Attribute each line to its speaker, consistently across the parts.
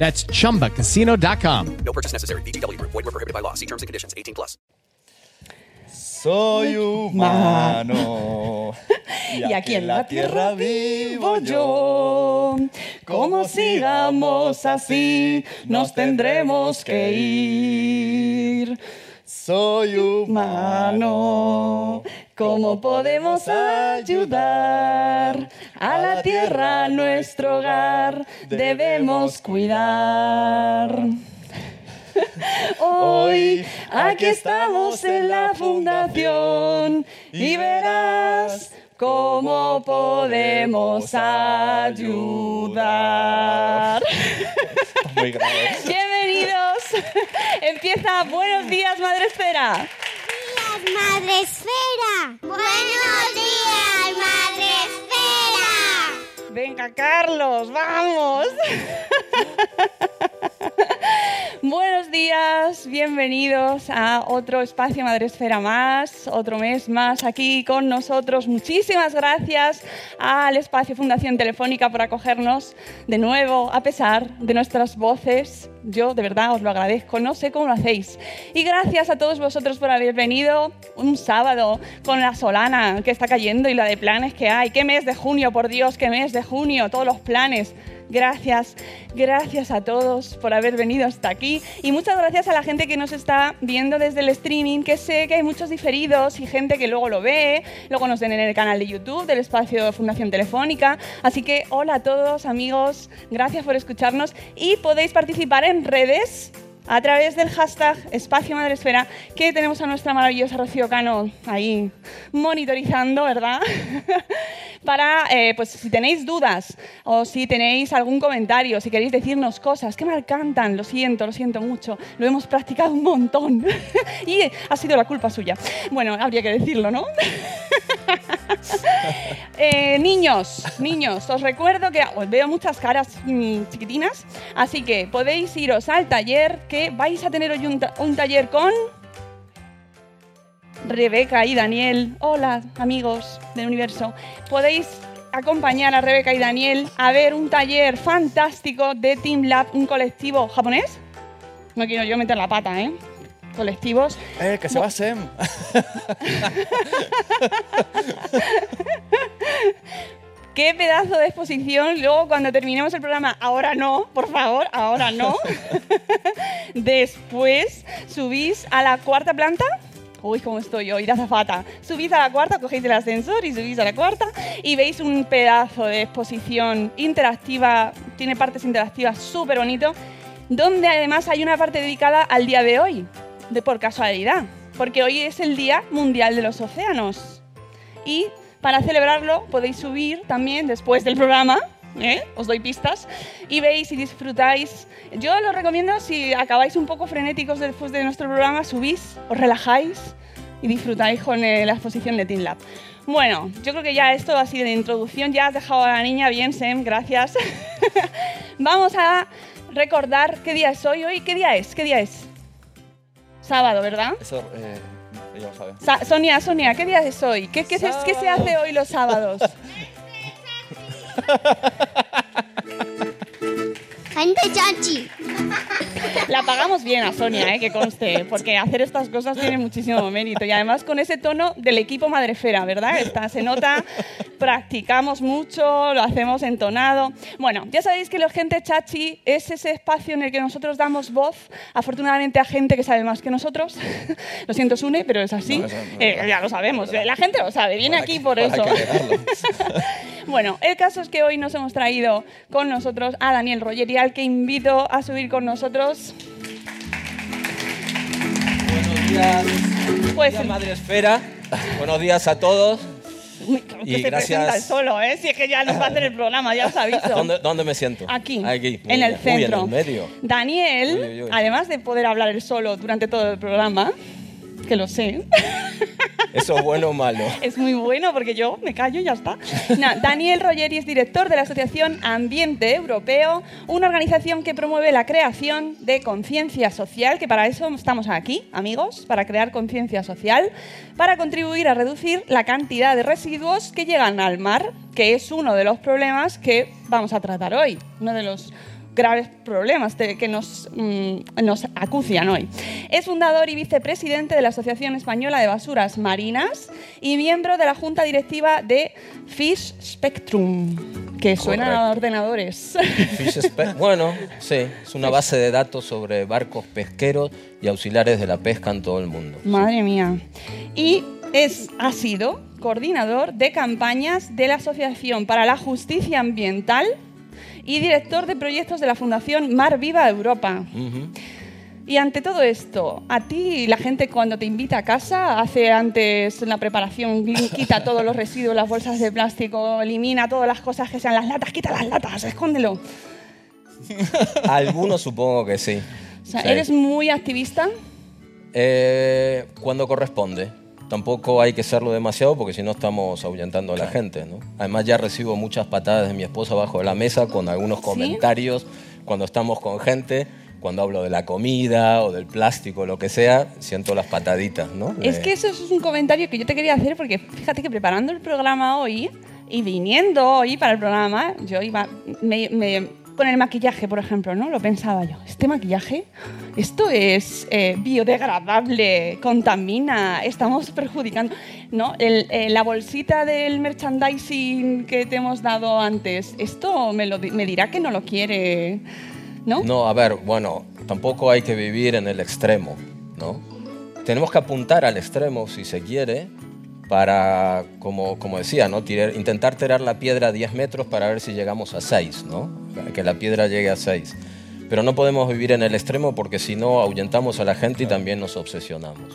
Speaker 1: That's chumbacasino.com.
Speaker 2: No purchase necessary. VGW Group. Void were prohibited by law. See terms and conditions. 18 plus.
Speaker 3: Soy humano.
Speaker 4: Y aquí en la tierra vivo yo. Como sigamos así, nos tendremos que ir.
Speaker 3: Soy
Speaker 4: Mano, ¿cómo podemos ayudar a la tierra, nuestro hogar? Debemos cuidar. Hoy aquí estamos en la fundación y verás cómo podemos ayudar.
Speaker 3: Muy grave.
Speaker 4: Bienvenidos. Empieza Buenos días, Madre Esfera.
Speaker 5: días, Madre Esfera. Buenos días.
Speaker 4: Venga, Carlos, vamos. Buenos días, bienvenidos a otro espacio Madresfera más, otro mes más aquí con nosotros. Muchísimas gracias al espacio Fundación Telefónica por acogernos de nuevo, a pesar de nuestras voces. Yo de verdad os lo agradezco, no sé cómo lo hacéis. Y gracias a todos vosotros por haber venido un sábado con la solana que está cayendo y la de planes que hay. ¿Qué mes de junio, por Dios, qué mes de junio? Todos los planes. Gracias, gracias a todos por haber venido hasta aquí y muchas gracias a la gente que nos está viendo desde el streaming, que sé que hay muchos diferidos y gente que luego lo ve, luego nos ven en el canal de YouTube del espacio Fundación Telefónica. Así que hola a todos amigos, gracias por escucharnos y podéis participar en redes a través del hashtag Espacio Madresfera, que tenemos a nuestra maravillosa Rocío Cano ahí monitorizando, ¿verdad? Para, eh, pues si tenéis dudas o si tenéis algún comentario, si queréis decirnos cosas, que me cantan, lo siento, lo siento mucho, lo hemos practicado un montón y ha sido la culpa suya. Bueno, habría que decirlo, ¿no? Eh, niños, niños, os recuerdo que os veo muchas caras mm, chiquitinas, así que podéis iros al taller que vais a tener hoy un, un taller con Rebeca y Daniel. Hola, amigos del universo. Podéis acompañar a Rebeca y Daniel a ver un taller fantástico de Team Lab, un colectivo japonés. No quiero yo meter la pata, ¿eh? Colectivos.
Speaker 3: Eh, que se va Sem.
Speaker 4: Qué pedazo de exposición. Luego, cuando terminemos el programa, ahora no, por favor, ahora no. Después subís a la cuarta planta. Uy, cómo estoy hoy, de azafata. Subís a la cuarta, cogéis el ascensor y subís a la cuarta y veis un pedazo de exposición interactiva, tiene partes interactivas súper bonito, donde además hay una parte dedicada al día de hoy, de por casualidad, porque hoy es el Día Mundial de los Océanos. Y para celebrarlo podéis subir también después del programa, ¿eh? os doy pistas, y veis y disfrutáis. Yo lo recomiendo si acabáis un poco frenéticos después de nuestro programa, subís, os relajáis y disfrutáis con eh, la exposición de Team Lab. Bueno, yo creo que ya esto ha sido de introducción, ya has dejado a la niña bien, Sem, gracias. Vamos a recordar qué día es hoy. ¿Hoy qué día es? ¿Qué día es? Sábado, ¿verdad?
Speaker 3: Eso, eh, ella lo sabe.
Speaker 4: Sa- Sonia, Sonia, ¿qué día es hoy? ¿Qué, qué se, qué se hace hoy los sábados?
Speaker 5: Gente chachi.
Speaker 4: La pagamos bien a Sonia, ¿eh? que conste, porque hacer estas cosas tiene muchísimo mérito. Y además con ese tono del equipo Madrefera, ¿verdad? Está, se nota, practicamos mucho, lo hacemos entonado. Bueno, ya sabéis que la gente chachi es ese espacio en el que nosotros damos voz, afortunadamente, a gente que sabe más que nosotros. lo siento, Sune, pero es así.
Speaker 3: No, eso no.
Speaker 4: Eh, ya lo sabemos, la gente lo sabe, viene
Speaker 3: ¿Para
Speaker 4: aquí por eso. Bueno, el caso es que hoy nos hemos traído con nosotros a Daniel Rogeri, al que invito a subir con nosotros.
Speaker 6: Buenos días,
Speaker 4: Pues
Speaker 6: Día Madre Esfera. Buenos días a todos.
Speaker 4: Uy, que
Speaker 6: Y
Speaker 4: se presenta
Speaker 6: gracias.
Speaker 4: el solo, ¿eh? Si es que ya nos va a hacer el programa, ya os aviso.
Speaker 6: ¿Dónde, dónde me siento?
Speaker 4: Aquí,
Speaker 6: Aquí,
Speaker 4: en el
Speaker 6: bien.
Speaker 4: centro.
Speaker 6: Uy, en el medio.
Speaker 4: Daniel,
Speaker 6: uy.
Speaker 4: además de poder hablar él solo durante todo el programa, que lo sé,
Speaker 6: ¿Eso es bueno o malo?
Speaker 4: es muy bueno porque yo me callo y ya está. No, Daniel Rogeri es director de la Asociación Ambiente Europeo, una organización que promueve la creación de conciencia social, que para eso estamos aquí, amigos, para crear conciencia social, para contribuir a reducir la cantidad de residuos que llegan al mar, que es uno de los problemas que vamos a tratar hoy, uno de los graves problemas de- que nos, mm, nos acucian hoy. Es fundador y vicepresidente de la Asociación Española de Basuras Marinas y miembro de la Junta Directiva de Fish Spectrum, que suena a ordenadores.
Speaker 6: Fish Spe- bueno, sí, es una base de datos sobre barcos pesqueros y auxiliares de la pesca en todo el mundo.
Speaker 4: Madre mía. Y es, ha sido coordinador de campañas de la Asociación para la Justicia Ambiental y director de proyectos de la Fundación Mar Viva Europa. Y ante todo esto, a ti la gente cuando te invita a casa hace antes la preparación, quita todos los residuos, las bolsas de plástico, elimina todas las cosas que sean las latas, quita las latas, escóndelo.
Speaker 6: Algunos supongo que sí.
Speaker 4: O sea,
Speaker 6: Sí.
Speaker 4: eres muy activista.
Speaker 6: Eh, cuando corresponde. Tampoco hay que serlo demasiado porque si no estamos ahuyentando a la gente. ¿no? Además ya recibo muchas patadas de mi esposa bajo de la mesa con algunos comentarios cuando estamos con gente. Cuando hablo de la comida o del plástico, lo que sea, siento las pataditas, ¿no?
Speaker 4: Es que eso es un comentario que yo te quería hacer porque fíjate que preparando el programa hoy y viniendo hoy para el programa, yo iba me- me- con el maquillaje, por ejemplo, ¿no? Lo pensaba yo. Este maquillaje, esto es eh, biodegradable, contamina, estamos perjudicando, ¿no? El- eh, la bolsita del merchandising que te hemos dado antes, esto me, lo me dirá que no lo quiere, ¿no?
Speaker 6: No, a ver, bueno, tampoco hay que vivir en el extremo, ¿no? Tenemos que apuntar al extremo, si se quiere, para, como, como decía, ¿no? Tirar- intentar tirar la piedra a 10 metros para ver si llegamos a 6, ¿no? Que la piedra llegue a 6. Pero no podemos vivir en el extremo porque si no ahuyentamos a la gente y también nos obsesionamos.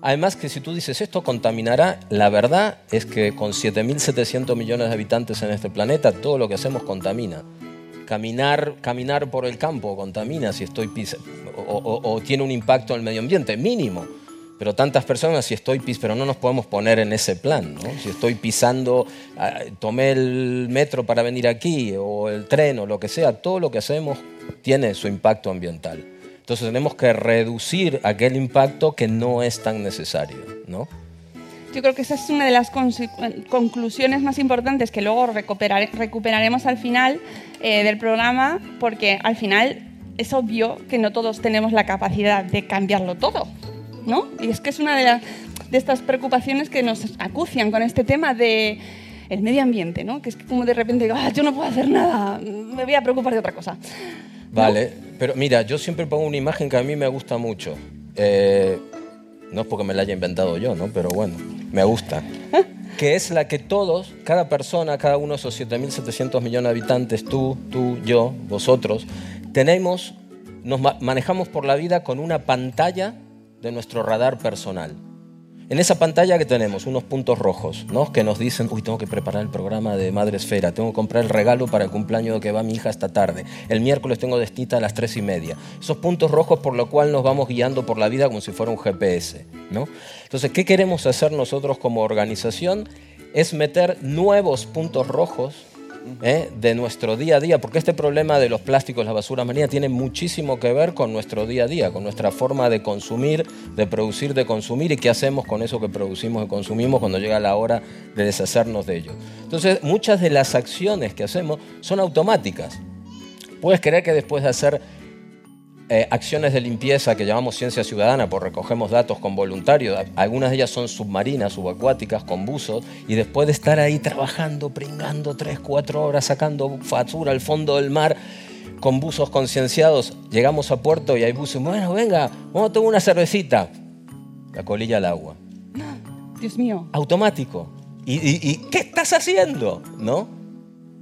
Speaker 6: Además que si tú dices esto contaminará, la verdad es que con 7.700 millones de habitantes en este planeta, todo lo que hacemos contamina caminar, caminar por el campo contamina si estoy pis o, o- o tiene un impacto en el medio ambiente, mínimo. Pero tantas personas, si estoy pis, pero no nos podemos poner en ese plan, ¿no? Si estoy pisando, ah, tomé el metro para venir aquí, o el tren, o lo que sea, todo lo que hacemos tiene su impacto ambiental. Entonces tenemos que reducir aquel impacto que no es tan necesario, ¿no?
Speaker 4: Yo creo que esa es una de las conclusiones más importantes que luego recuperar- recuperaremos al final eh, del programa, porque al final es obvio que no todos tenemos la capacidad de cambiarlo todo, ¿no? Y es que es una de, las- de estas preocupaciones que nos acucian con este tema de el medio ambiente, ¿no? Que es que como de repente digo, "Ah, yo no puedo hacer nada, me voy a preocupar de otra cosa.
Speaker 6: Vale, pero mira, yo siempre pongo una imagen que a mí me gusta mucho. Eh, no es porque me la haya inventado yo, ¿no? Pero bueno, me gusta. Que es la que todos, cada persona, cada uno de esos 7.700 millones de habitantes, tú, tú, yo, vosotros, tenemos, nos ma- manejamos por la vida con una pantalla de nuestro radar personal. En esa pantalla que tenemos unos puntos rojos, ¿no? Que nos dicen, uy, tengo que preparar el programa de Madre Esfera, tengo que comprar el regalo para el cumpleaños que va mi hija esta tarde. El miércoles tengo destita a las tres y media. Esos puntos rojos por lo cual nos vamos guiando por la vida como si fuera un GPS, ¿no? Entonces, ¿qué queremos hacer nosotros como organización? Es meter nuevos puntos rojos ¿eh? de nuestro día a día, porque este problema de los plásticos, la basura marina, tiene muchísimo que ver con nuestro día a día, con nuestra forma de consumir, de producir, de consumir y qué hacemos con eso que producimos y consumimos cuando llega la hora de deshacernos de ello. Entonces, muchas de las acciones que hacemos son automáticas. Puedes creer que después de hacer eh, acciones de limpieza que llamamos ciencia ciudadana, por recogemos datos con voluntarios. Algunas de ellas son submarinas, subacuáticas, con buzos, y después de estar ahí trabajando, pringando tres, cuatro horas, sacando basura al fondo del mar, con buzos concienciados, llegamos a puerto y hay buzos, bueno, venga, vamos a tomar una cervecita. La colilla al agua.
Speaker 4: Dios mío.
Speaker 6: Automático. ¿Y, y- y qué estás haciendo? ¿No?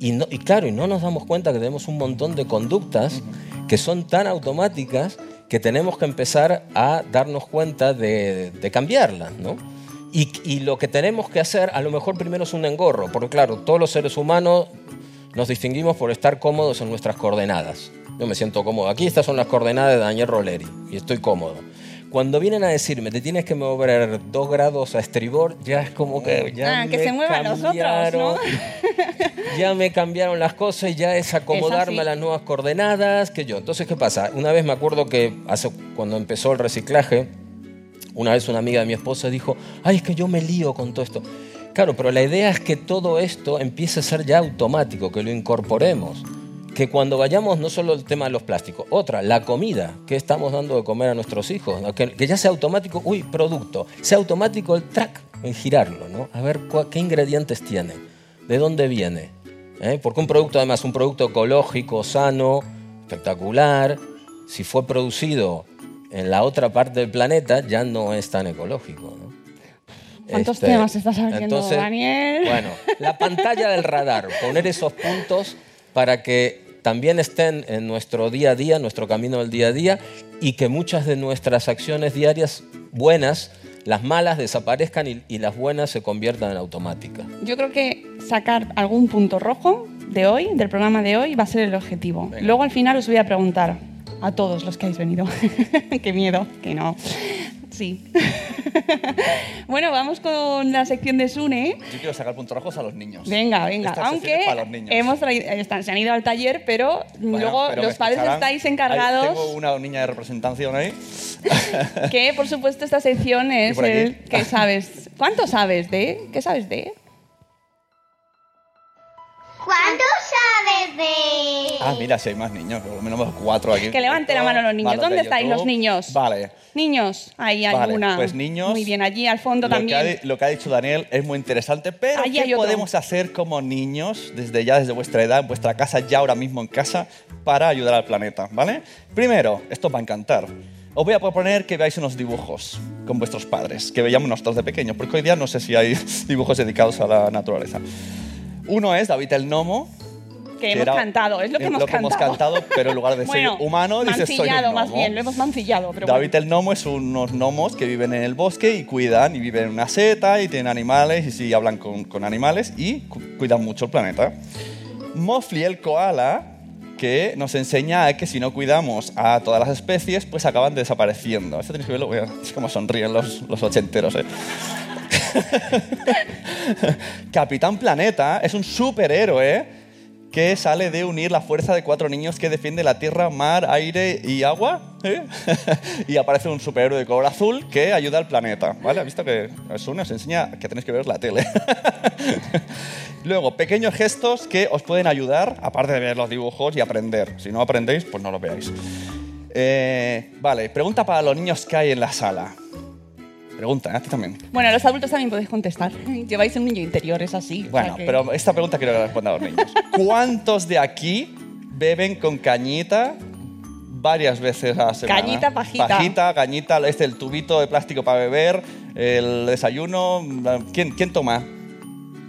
Speaker 6: Y, no, y claro, y no nos damos cuenta que tenemos un montón de conductas que son tan automáticas que tenemos que empezar a darnos cuenta de, de cambiarlas, ¿no? Y, y lo que tenemos que hacer, a lo mejor primero es un engorro, porque claro, todos los seres humanos nos distinguimos por estar cómodos en nuestras coordenadas. Yo me siento cómodo. Aquí estas son las coordenadas de Daniel Roleri y estoy cómodo. Cuando vienen a decirme, te tienes que mover dos grados a estribor, ya es como que ya
Speaker 4: Ah, que
Speaker 6: me
Speaker 4: se muevan los otros, ¿no?
Speaker 6: ya me cambiaron las cosas y ya es acomodarme
Speaker 4: así.
Speaker 6: a las nuevas coordenadas que yo. Entonces, ¿qué pasa? Una vez me acuerdo que hace, cuando empezó el reciclaje, una vez una amiga de mi esposa dijo, ay, es que yo me lío con todo esto. Claro, pero la idea es que todo esto empiece a ser ya automático, que lo incorporemos. Que cuando vayamos, no solo el tema de los plásticos, otra, la comida que estamos dando de comer a nuestros hijos, ¿no? que, que ya sea automático, uy, producto, sea automático el track, en girarlo, ¿no? A ver qué ingredientes tiene, de dónde viene. ¿eh? Porque un producto, además, un producto ecológico, sano, espectacular, si fue producido en la otra parte del planeta, ya no es tan ecológico, ¿no?
Speaker 4: ¿Cuántos
Speaker 6: Este,
Speaker 4: temas estás abriendo,
Speaker 6: entonces,
Speaker 4: Daniel?
Speaker 6: Bueno, la pantalla del radar, poner esos puntos para que también estén en nuestro día a día, nuestro camino del día a día, y que muchas de nuestras acciones diarias buenas, las malas desaparezcan y, y las buenas se conviertan en automáticas.
Speaker 4: Yo creo que sacar algún punto rojo de hoy, del programa de hoy, va a ser el objetivo. Luego al final os voy a preguntar a todos los que habéis venido. Qué miedo, que no. Sí. bueno, vamos con la sección de Sune.
Speaker 3: Yo quiero sacar puntos rojos a los niños.
Speaker 4: Venga, venga.
Speaker 3: Esta
Speaker 4: Aunque
Speaker 3: es para los niños.
Speaker 4: hemos traído- están- se han ido al taller, pero
Speaker 3: Bueno,
Speaker 4: luego
Speaker 3: pero
Speaker 4: los padres estáis
Speaker 3: Ahí
Speaker 4: encargados.
Speaker 3: tengo una niña de representación ahí.
Speaker 4: Que por supuesto esta sección es el que sabes. ¿Cuánto sabes de? ¿Qué sabes de?
Speaker 5: ¿Cuánto sabes de...?
Speaker 3: Ah, mira, si hay más niños, por lo menos cuatro aquí.
Speaker 4: Que levante la mano los niños.
Speaker 3: Vale,
Speaker 4: ¿Dónde
Speaker 3: de
Speaker 4: estáis los niños?
Speaker 3: Vale.
Speaker 4: Niños, ahí hay
Speaker 3: Vale,
Speaker 4: una.
Speaker 3: pues niños,
Speaker 4: Muy bien, allí al fondo
Speaker 3: lo
Speaker 4: también.
Speaker 3: Que ha, lo que ha dicho Daniel es muy interesante, pero
Speaker 4: Allí
Speaker 3: ¿qué podemos hacer como niños desde ya, desde vuestra edad, en vuestra casa, ya ahora mismo en casa, para ayudar al planeta? ¿Vale? Primero, esto os va a encantar. Os voy a proponer que veáis unos dibujos con vuestros padres, que veíamos nosotros de pequeños, porque hoy día no sé si hay dibujos dedicados a la naturaleza. Uno es David el Gnomo.
Speaker 4: Que hemos cantado, es lo que hemos cantado.
Speaker 3: pero en lugar de
Speaker 4: bueno,
Speaker 3: ser humano, dices soy un
Speaker 4: mancillado más
Speaker 3: gnomo".
Speaker 4: bien, lo hemos mancillado. Pero
Speaker 3: David
Speaker 4: bueno.
Speaker 3: el gnomo es unos gnomos que viven en el bosque y cuidan, y viven en una seta y tienen animales y sí hablan con, con animales y cu- cuidan mucho el planeta. Mofli el koala, que nos enseña que si no cuidamos a todas las especies, pues acaban desapareciendo. Esto tenéis que verlo, es como sonríen los, los ochenteros. ¿eh? Capitán Planeta es un superhéroe que sale de unir la fuerza de cuatro niños que defiende la tierra, mar, aire y agua. ¿eh? y aparece un superhéroe de color azul que ayuda al planeta. ¿Vale? ¿Has visto que eso nos enseña que tenéis que ver la tele? Luego, pequeños gestos que os pueden ayudar, aparte de ver los dibujos y aprender. Si no aprendéis, pues no los veáis. Eh, vale, pregunta para los niños que hay en la sala. Pregunta, a ti también.
Speaker 4: Bueno, los adultos también podéis contestar. Lleváis un niño interior, es así. o sea
Speaker 3: Bueno,
Speaker 4: que-
Speaker 3: pero esta pregunta quiero que la respondan los niños. ¿Cuántos de aquí beben con cañita varias veces a la semana?
Speaker 4: Cañita, pajita.
Speaker 3: Pajita, cañita, este, el tubito de plástico para beber, el desayuno. ¿Quién, quién toma?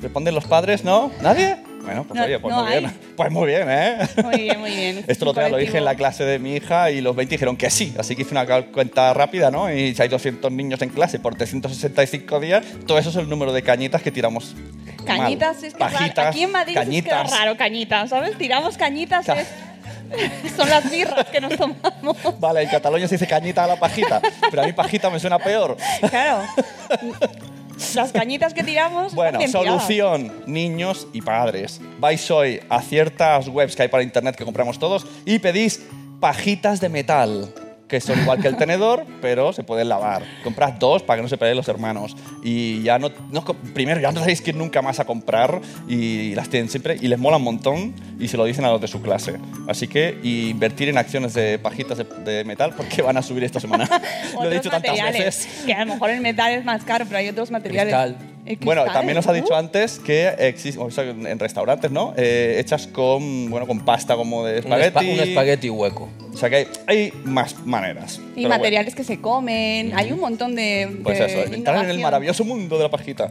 Speaker 3: ¿Responden los padres? ¿No? ¿Nadie? Bueno, pues
Speaker 4: No,
Speaker 3: oye, pues
Speaker 4: no
Speaker 3: muy
Speaker 4: hay.
Speaker 3: bien. Pues muy bien, ¿eh?
Speaker 4: Muy bien, muy bien.
Speaker 3: Esto lo, lo dije en la clase de mi hija y los 20 dijeron que sí. Así que hice una cuenta rápida, ¿no? Y si hay 200 niños en clase por 365 días, todo eso es el número de cañitas que tiramos. mal.
Speaker 4: Cañitas, es que es raro.
Speaker 3: Pajitas,
Speaker 4: aquí en Madrid
Speaker 3: cañitas.
Speaker 4: es que raro, cañitas, ¿sabes? Tiramos cañitas,
Speaker 3: Ca-
Speaker 4: es- son las birras que nos tomamos.
Speaker 3: Vale, en Cataluña se dice cañita a la pajita, pero a mí pajita me suena peor.
Speaker 4: Claro. Las cañitas que tiramos.
Speaker 3: Bueno, solución, niños y padres. Vais hoy a ciertas webs que hay para internet que compramos todos y pedís pajitas de metal. Que son igual que el tenedor, pero se pueden lavar. Compras dos para que no se peleen los hermanos. Y ya no, no primero ya no tenéis que nunca más a comprar y las tienen siempre y les mola un montón y se lo dicen a los de su clase. Así que y invertir en acciones de pajitas de, de metal porque van a subir esta semana. lo he
Speaker 4: Otros
Speaker 3: dicho tantas
Speaker 4: materiales,
Speaker 3: veces.
Speaker 4: Que a lo mejor el metal es más caro, pero hay otros materiales.
Speaker 6: Cristal.
Speaker 3: Bueno, también nos ha dicho antes que existen en restaurantes, ¿no? Eh, hechas con, bueno, con pasta como de
Speaker 6: Un,
Speaker 3: espagueti.
Speaker 6: espa- un espagueti hueco.
Speaker 3: O sea que hay, hay más maneras.
Speaker 4: Y
Speaker 3: bueno,
Speaker 4: materiales que se comen. Hay un montón de.
Speaker 3: pues
Speaker 4: de
Speaker 3: eso, entrar en el maravilloso mundo de la pajita.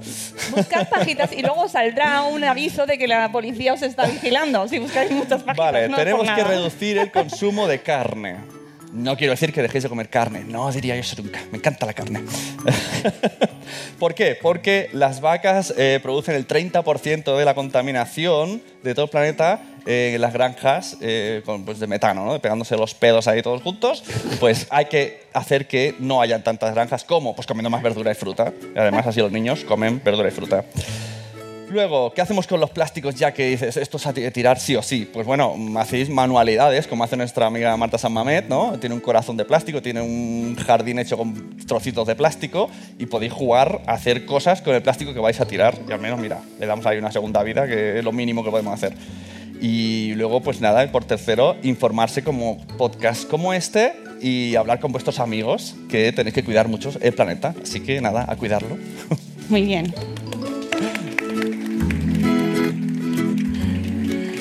Speaker 4: Buscad pajitas y luego saldrá un aviso de que la policía os está vigilando si buscáis muchas pajitas.
Speaker 3: Vale,
Speaker 4: no es por
Speaker 3: tenemos que reducir el consumo de carne. No quiero decir que dejéis de comer carne, no diría yo eso nunca. Me encanta la carne. ¿Por qué? Porque las vacas eh, producen el 30% de la contaminación de todo el planeta eh, en las granjas eh, con, pues, de metano, ¿no? pegándose los pedos ahí todos juntos. Pues hay que hacer que no hayan tantas granjas como pues comiendo más verdura y fruta. Además así los niños comen verdura y fruta. Luego, ¿qué hacemos con los plásticos ya que dices esto es a ti- tirar sí o sí? Pues bueno, hacéis manualidades como hace nuestra amiga Marta San Mamet, ¿no? Tiene un corazón de plástico, tiene un jardín hecho con trocitos de plástico y podéis jugar a hacer cosas con el plástico que vais a tirar. Y al menos, mira, le damos ahí una segunda vida, que es lo mínimo que podemos hacer. Y luego, pues nada, y por tercero, informarse como podcast como este y hablar con vuestros amigos, que tenéis que cuidar mucho el planeta. Así que nada, a cuidarlo.
Speaker 4: Muy bien.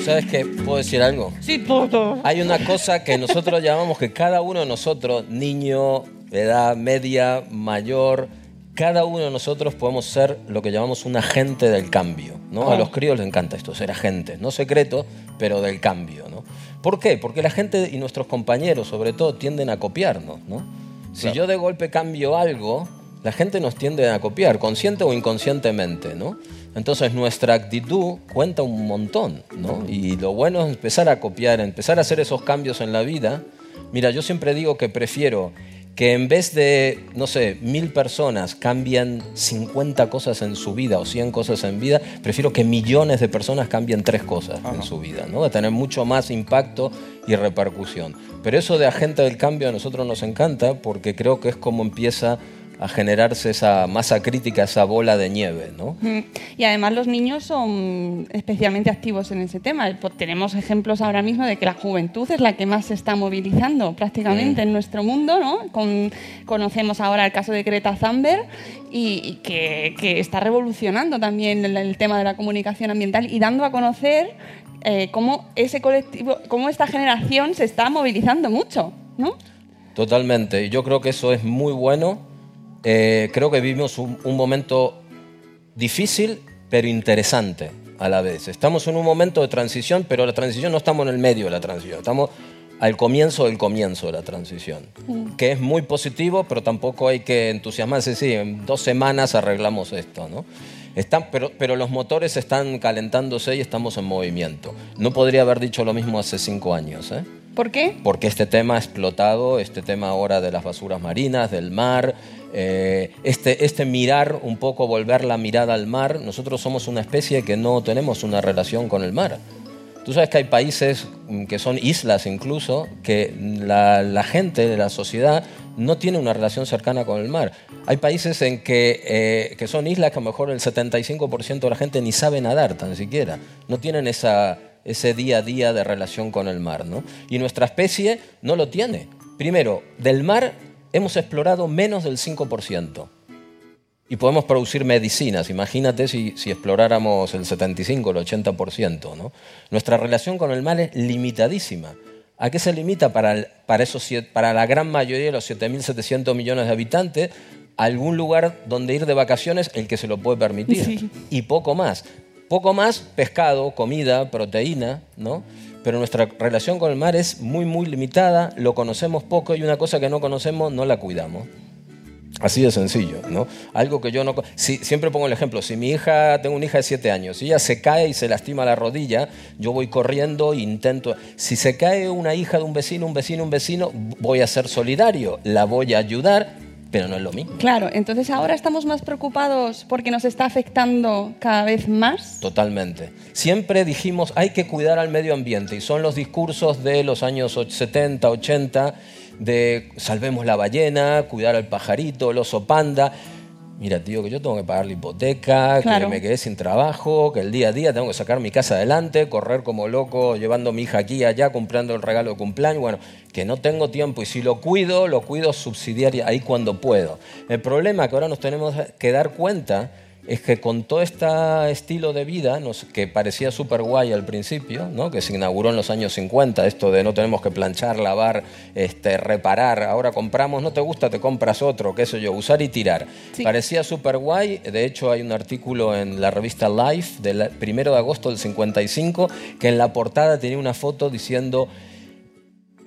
Speaker 6: ¿Sabes qué? ¿Puedo decir algo?
Speaker 4: Sí, todo.
Speaker 6: Hay una cosa que nosotros llamamos que cada uno de nosotros, niño, edad media, mayor, cada uno de nosotros podemos ser lo que llamamos un agente del cambio. ¿no? A los críos les encanta esto, ser agentes, no secreto, pero del cambio. ¿no? ¿Por qué? Porque la gente y nuestros compañeros, sobre todo, tienden a copiarnos. ¿no? Si yo de golpe cambio algo, la gente nos tiende a copiar, consciente o inconscientemente. ¿no? Entonces nuestra actitud cuenta un montón. ¿no? Y lo bueno es empezar a copiar, empezar a hacer esos cambios en la vida. Mira, yo siempre digo que prefiero que en vez de, no sé, mil personas cambien 50 cosas en su vida o 100 cosas en vida, prefiero que millones de personas cambien tres cosas en su vida, ¿no? De tener mucho más impacto y repercusión. Pero eso de agente del cambio a nosotros nos encanta porque creo que es como empieza a generarse esa masa crítica, esa bola de nieve, ¿no?
Speaker 4: Y además los niños son especialmente activos en ese tema. Tenemos ejemplos ahora mismo de que la juventud es la que más se está movilizando prácticamente en nuestro mundo. ¿no? Con- conocemos ahora el caso de Greta Thunberg y, y que, que está revolucionando también el, el tema de la comunicación ambiental y dando a conocer eh, cómo ese colectivo, cómo esta generación se está movilizando mucho. ¿no?
Speaker 6: Totalmente. Y yo creo que eso es muy bueno. Eh, creo que vivimos un, un momento difícil, pero interesante a la vez. Estamos en un momento de transición, pero la transición no estamos en el medio de la transición. Estamos al comienzo del comienzo de la transición. Que es muy positivo, pero tampoco hay que entusiasmarse. Sí, en dos semanas arreglamos esto, ¿no? Están, pero, pero los motores están calentándose y estamos en movimiento. No podría haber dicho lo mismo hace cinco años, ¿eh?
Speaker 4: ¿Por qué?
Speaker 6: porque este tema ha explotado, este tema ahora de las basuras marinas, del mar, eh, este, este mirar, un poco volver la mirada al mar, nosotros somos una especie que no tenemos una relación con el mar. Tú sabes que hay países mm, que son islas incluso, que la, la gente, la sociedad, no tiene una relación cercana con el mar. Hay países en que, eh, que son islas que a lo mejor el 75% de la gente ni sabe nadar tan siquiera. No tienen esa, ese día a día de relación con el mar. ¿no? Y nuestra especie no lo tiene. Primero, del mar hemos explorado menos del 5%. Y podemos producir medicinas. Imagínate si, si exploráramos el 75, el 80%. ¿no? Nuestra relación con el mar es limitadísima. ¿A qué se limita para, el- para, esos, siete- para la gran mayoría de los 7.700 millones de habitantes? Algún lugar donde ir de vacaciones, el que se lo puede permitir.
Speaker 4: Sí.
Speaker 6: Y poco más. Poco más, pescado, comida, proteína, ¿no? Pero nuestra relación con el mar es muy, muy limitada, lo conocemos poco y una cosa que no conocemos no la cuidamos. Así de sencillo, ¿no? Algo que yo no... siempre pongo el ejemplo, si mi hija, tengo una hija de 7 años, si ella se cae y se lastima la rodilla, yo voy corriendo e intento... Si se cae una hija de un vecino, un vecino, un vecino, voy a ser solidario, la voy a ayudar, pero no es lo mismo.
Speaker 4: Claro, entonces ahora estamos más preocupados porque nos está afectando cada vez más.
Speaker 6: Totalmente. Siempre dijimos hay que cuidar al medio ambiente y son los discursos de los años och- 70, 80 de salvemos la ballena, cuidar al pajarito, el oso panda. Mira, tío, que yo tengo que pagar la hipoteca,
Speaker 4: Claro.
Speaker 6: que me quedé sin trabajo, que el día a día tengo que sacar mi casa adelante, correr como loco, llevando a mi hija aquí y allá, comprando el regalo de cumpleaños. Bueno, que no tengo tiempo y si lo cuido, lo cuido subsidiaria ahí cuando puedo. El problema que ahora nos tenemos que dar cuenta es que con todo este estilo de vida, que parecía súper guay al principio, ¿no? que se inauguró en los años 50, esto de no tenemos que planchar, lavar, este, reparar, ahora compramos, no te gusta, te compras otro, qué sé yo, usar y tirar.
Speaker 4: Sí.
Speaker 6: Parecía súper guay, de hecho hay un artículo en la revista Life del 1 de agosto del 55 que en la portada tenía una foto diciendo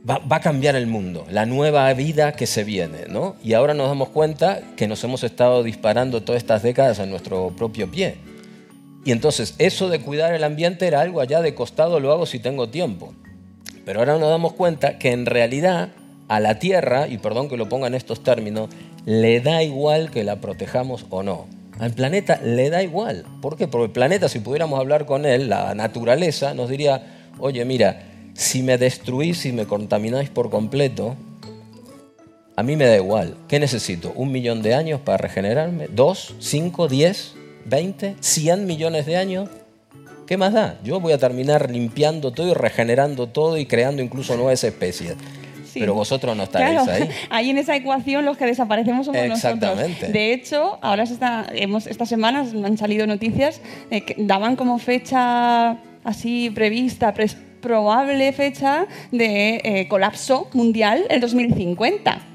Speaker 6: va, va a cambiar el mundo, la nueva vida que se viene, ¿no? Y ahora nos damos cuenta que nos hemos estado disparando todas estas décadas a nuestro propio pie. Y entonces eso de cuidar el ambiente era algo allá de costado, lo hago si tengo tiempo. Pero ahora nos damos cuenta que en realidad a la Tierra, y perdón que lo ponga en estos términos, le da igual que la protejamos o no. Al planeta le da igual. ¿Por qué? Porque el planeta, si pudiéramos hablar con él, la naturaleza, nos diría, oye, mira, si me destruís, si me contamináis por completo, a mí me da igual. ¿Qué necesito? ¿Un millón de años para regenerarme? ¿Dos? ¿Cinco? ¿Diez? ¿Veinte? ¿Cien millones de años? ¿Qué más da? Yo voy a terminar limpiando todo y regenerando todo y creando incluso nuevas especies.
Speaker 4: Sí.
Speaker 6: Pero vosotros no estaréis
Speaker 4: Claro,
Speaker 6: ahí.
Speaker 4: ahí en esa ecuación los que desaparecemos somos
Speaker 6: Exactamente.
Speaker 4: nosotros. De hecho, ahora está, hemos, estas semanas han salido noticias eh, que daban como fecha así prevista, pres- probable fecha de eh, colapso mundial el 2050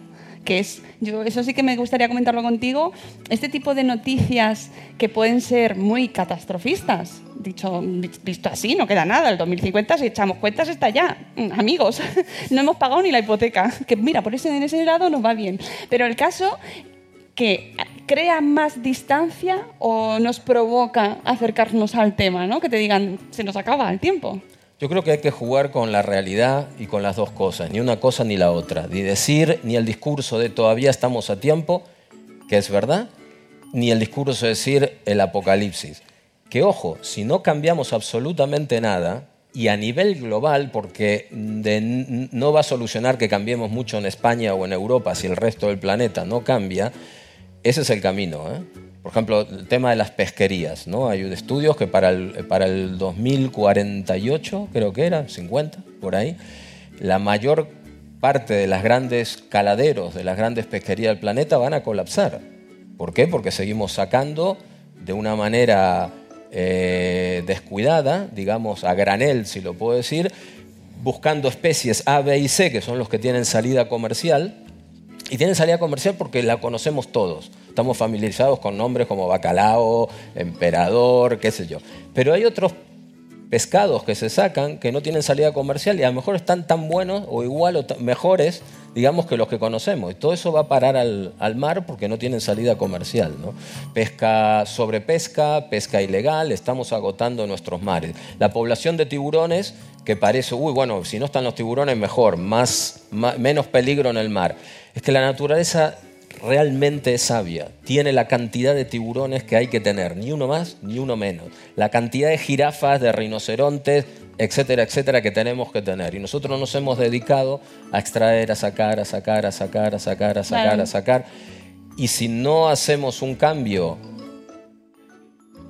Speaker 4: que es, yo eso sí que me gustaría comentarlo contigo, este tipo de noticias que pueden ser muy catastrofistas, dicho, visto así, no queda nada, el 2050 si echamos cuentas está ya, Mm, amigos, no hemos pagado ni la hipoteca, que mira, por ese, en ese lado nos va bien, pero el caso que crea más distancia o nos provoca acercarnos al tema, ¿no? Que te digan, se nos acaba el tiempo.
Speaker 6: Yo creo que hay que jugar con la realidad y con las dos cosas, ni una cosa ni la otra. Ni decir ni el discurso de todavía estamos a tiempo, que es verdad, ni el discurso de decir el apocalipsis. Que ojo, si no cambiamos absolutamente nada, y a nivel global, porque no va a solucionar que cambiemos mucho en España o en Europa si el resto del planeta no cambia, ese es el camino. ¿eh? Por ejemplo, el tema de las pesquerías. ¿no? Hay estudios que para el, para el 2048, creo que era, 50, por ahí, la mayor parte de las grandes caladeros, de las grandes pesquerías del planeta van a colapsar. ¿Por qué? Porque seguimos sacando de una manera eh, descuidada, digamos a granel, si lo puedo decir, buscando especies A, B y C, que son los que tienen salida comercial, y tienen salida comercial porque la conocemos todos. Estamos familiarizados con nombres como bacalao, emperador, qué sé yo. Pero hay otros pescados que se sacan que no tienen salida comercial y a lo mejor están tan buenos o igual o mejores, digamos, que los que conocemos. Y todo eso va a parar al, mar porque no tienen salida comercial. ¿no? Pesca, sobrepesca, pesca ilegal, estamos agotando nuestros mares. La población de tiburones, que parece, uy, bueno, si no están los tiburones, mejor, más, menos peligro en el mar. Es que la naturaleza realmente es sabia. Tiene la cantidad de tiburones que hay que tener, ni uno más ni uno menos. La cantidad de jirafas, de rinocerontes, etcétera, etcétera, que tenemos que tener. Y nosotros nos hemos dedicado a extraer, a sacar, a sacar, a sacar, a sacar, a sacar, a sacar. Y si no hacemos un cambio,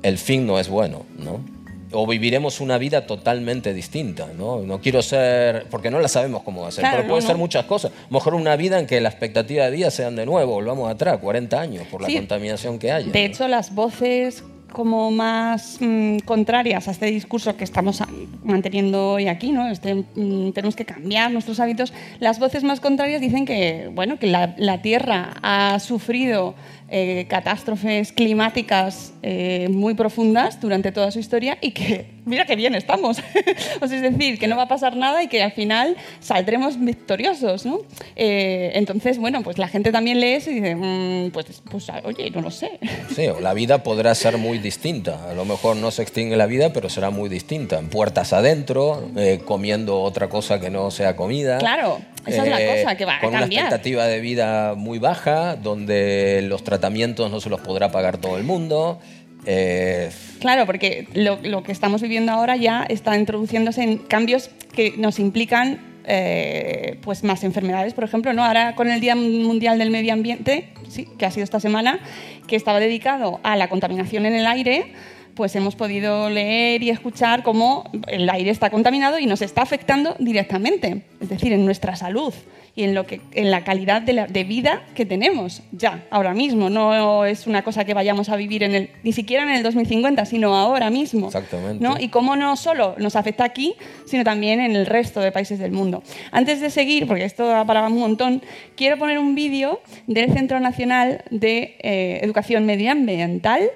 Speaker 6: el fin no es bueno, ¿no? O viviremos una vida totalmente distinta, ¿no? No quiero ser, porque no la sabemos cómo va a ser,
Speaker 4: Claro,
Speaker 6: pero puede
Speaker 4: no,
Speaker 6: ser
Speaker 4: no.
Speaker 6: muchas cosas. A lo mejor una vida en que la expectativa de vida sean de nuevo, volvamos atrás, 40 años, por la
Speaker 4: Sí.
Speaker 6: contaminación que haya.
Speaker 4: De
Speaker 6: ¿no?
Speaker 4: hecho, las voces como más mm, contrarias a este discurso que estamos manteniendo hoy aquí, ¿no? Este, mm, tenemos que cambiar nuestros hábitos. Las voces más contrarias dicen que, bueno, que la, la Tierra ha sufrido eh, catástrofes climáticas eh, muy profundas durante toda su historia y que, mira qué bien estamos. o sea, es decir, que no va a pasar nada y que al final saldremos victoriosos, ¿no? Eh, entonces, bueno, pues la gente también lee eso y dice, mm, pues, pues, oye, no lo sé.
Speaker 6: Sí, o la vida podrá ser muy distinta. A lo mejor no se extingue la vida, pero será muy distinta. En puertas adentro, eh, comiendo otra cosa que no sea comida.
Speaker 4: Claro, esa es la cosa, que va a
Speaker 6: Con una
Speaker 4: cambiar.
Speaker 6: expectativa de vida muy baja, donde los tratamientos no se los podrá pagar todo el mundo. Eh,
Speaker 4: Claro, porque lo, lo que estamos viviendo ahora ya está introduciéndose en cambios que nos implican eh, pues más enfermedades, por ejemplo, ¿no? Ahora con el Día Mundial del Medio Ambiente, sí, que ha sido esta semana, que estaba dedicado a la contaminación en el aire, pues hemos podido leer y escuchar cómo el aire está contaminado y nos está afectando directamente, es decir, en nuestra salud y en, lo que, en la calidad de, la- de vida que tenemos ya, ahora mismo. No es una cosa que vayamos a vivir en el, ni siquiera en el 2050, sino ahora mismo.
Speaker 6: Exactamente.
Speaker 4: ¿no? Y cómo no solo nos afecta aquí, sino también en el resto de países del mundo. Antes de seguir, porque esto da para un montón, quiero poner un vídeo del Centro Nacional de eh, Educación Medioambiental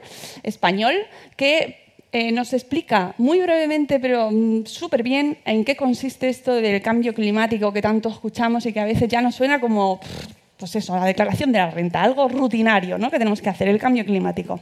Speaker 4: español que eh, nos explica muy brevemente, pero mm, súper bien, en qué consiste esto del cambio climático que tanto escuchamos y que a veces ya nos suena como, pues eso, la declaración de la renta, algo rutinario ¿no? que tenemos que hacer, el cambio climático.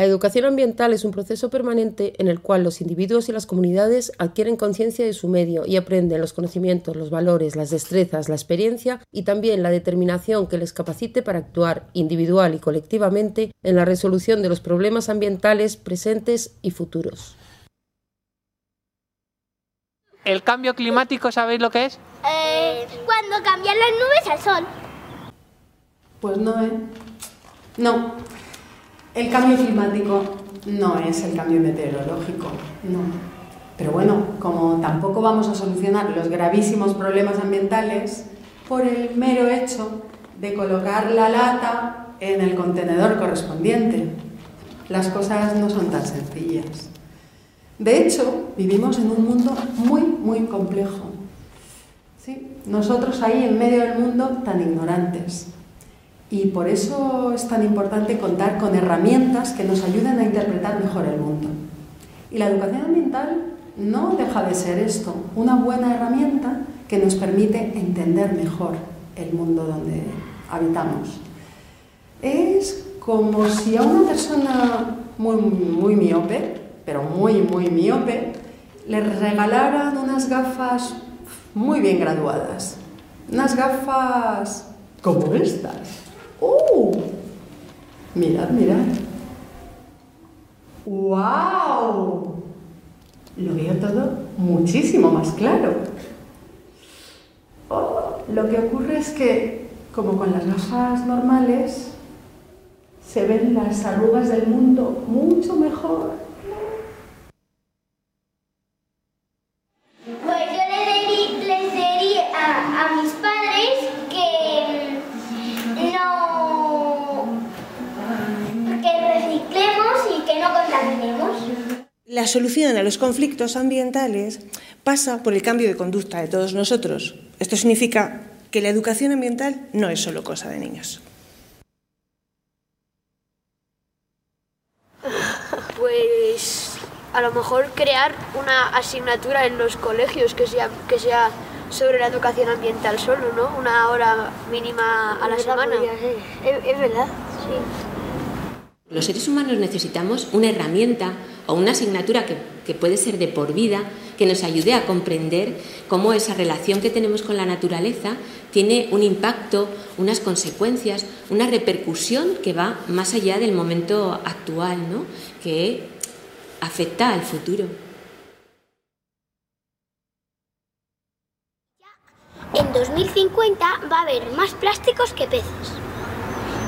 Speaker 7: La educación ambiental es un proceso permanente en el cual los individuos y las comunidades adquieren conciencia de su medio y aprenden los conocimientos, los valores, las destrezas, la experiencia y también la determinación que les capacite para actuar individual y colectivamente en la resolución de los problemas ambientales presentes y futuros.
Speaker 8: ¿El cambio climático sabéis lo que es?
Speaker 5: Eh, cuando cambian las nubes al sol.
Speaker 9: Pues no, ¿eh? No. El cambio climático no es el cambio meteorológico, no. Pero bueno, como tampoco vamos a solucionar los gravísimos problemas ambientales por el mero hecho de colocar la lata en el contenedor correspondiente. Las cosas no son tan sencillas. De hecho, vivimos en un mundo muy, muy complejo. ¿Sí? Nosotros ahí en medio del mundo tan ignorantes. Y por eso es tan importante contar con herramientas que nos ayuden a interpretar mejor el mundo. Y la educación ambiental no deja de ser esto, una buena herramienta que nos permite entender mejor el mundo donde habitamos. Es como si a una persona muy, muy miope, pero muy, muy miope, le regalaran unas gafas muy bien graduadas. Unas gafas como estas. ¡Uh! Mirad, mirad. ¡Wow! Lo veo todo muchísimo más claro. Oh, lo que ocurre es que, como con las gafas normales, se ven las arrugas del mundo mucho mejor.
Speaker 10: Solución a los conflictos ambientales pasa por el cambio de conducta de todos nosotros. Esto significa que la educación ambiental no es solo cosa de niños.
Speaker 11: Pues a lo mejor crear una asignatura en los colegios que sea, que sea sobre la educación ambiental solo, ¿no? Una hora mínima a la semana. Es, es verdad, sí.
Speaker 12: Los seres humanos necesitamos una herramienta o una asignatura que, que puede ser de por vida que nos ayude a comprender cómo esa relación que tenemos con la naturaleza tiene un impacto, unas consecuencias, una repercusión que va más allá del momento actual, ¿no? que afecta al futuro.
Speaker 5: En 2050 va a haber más plásticos que peces.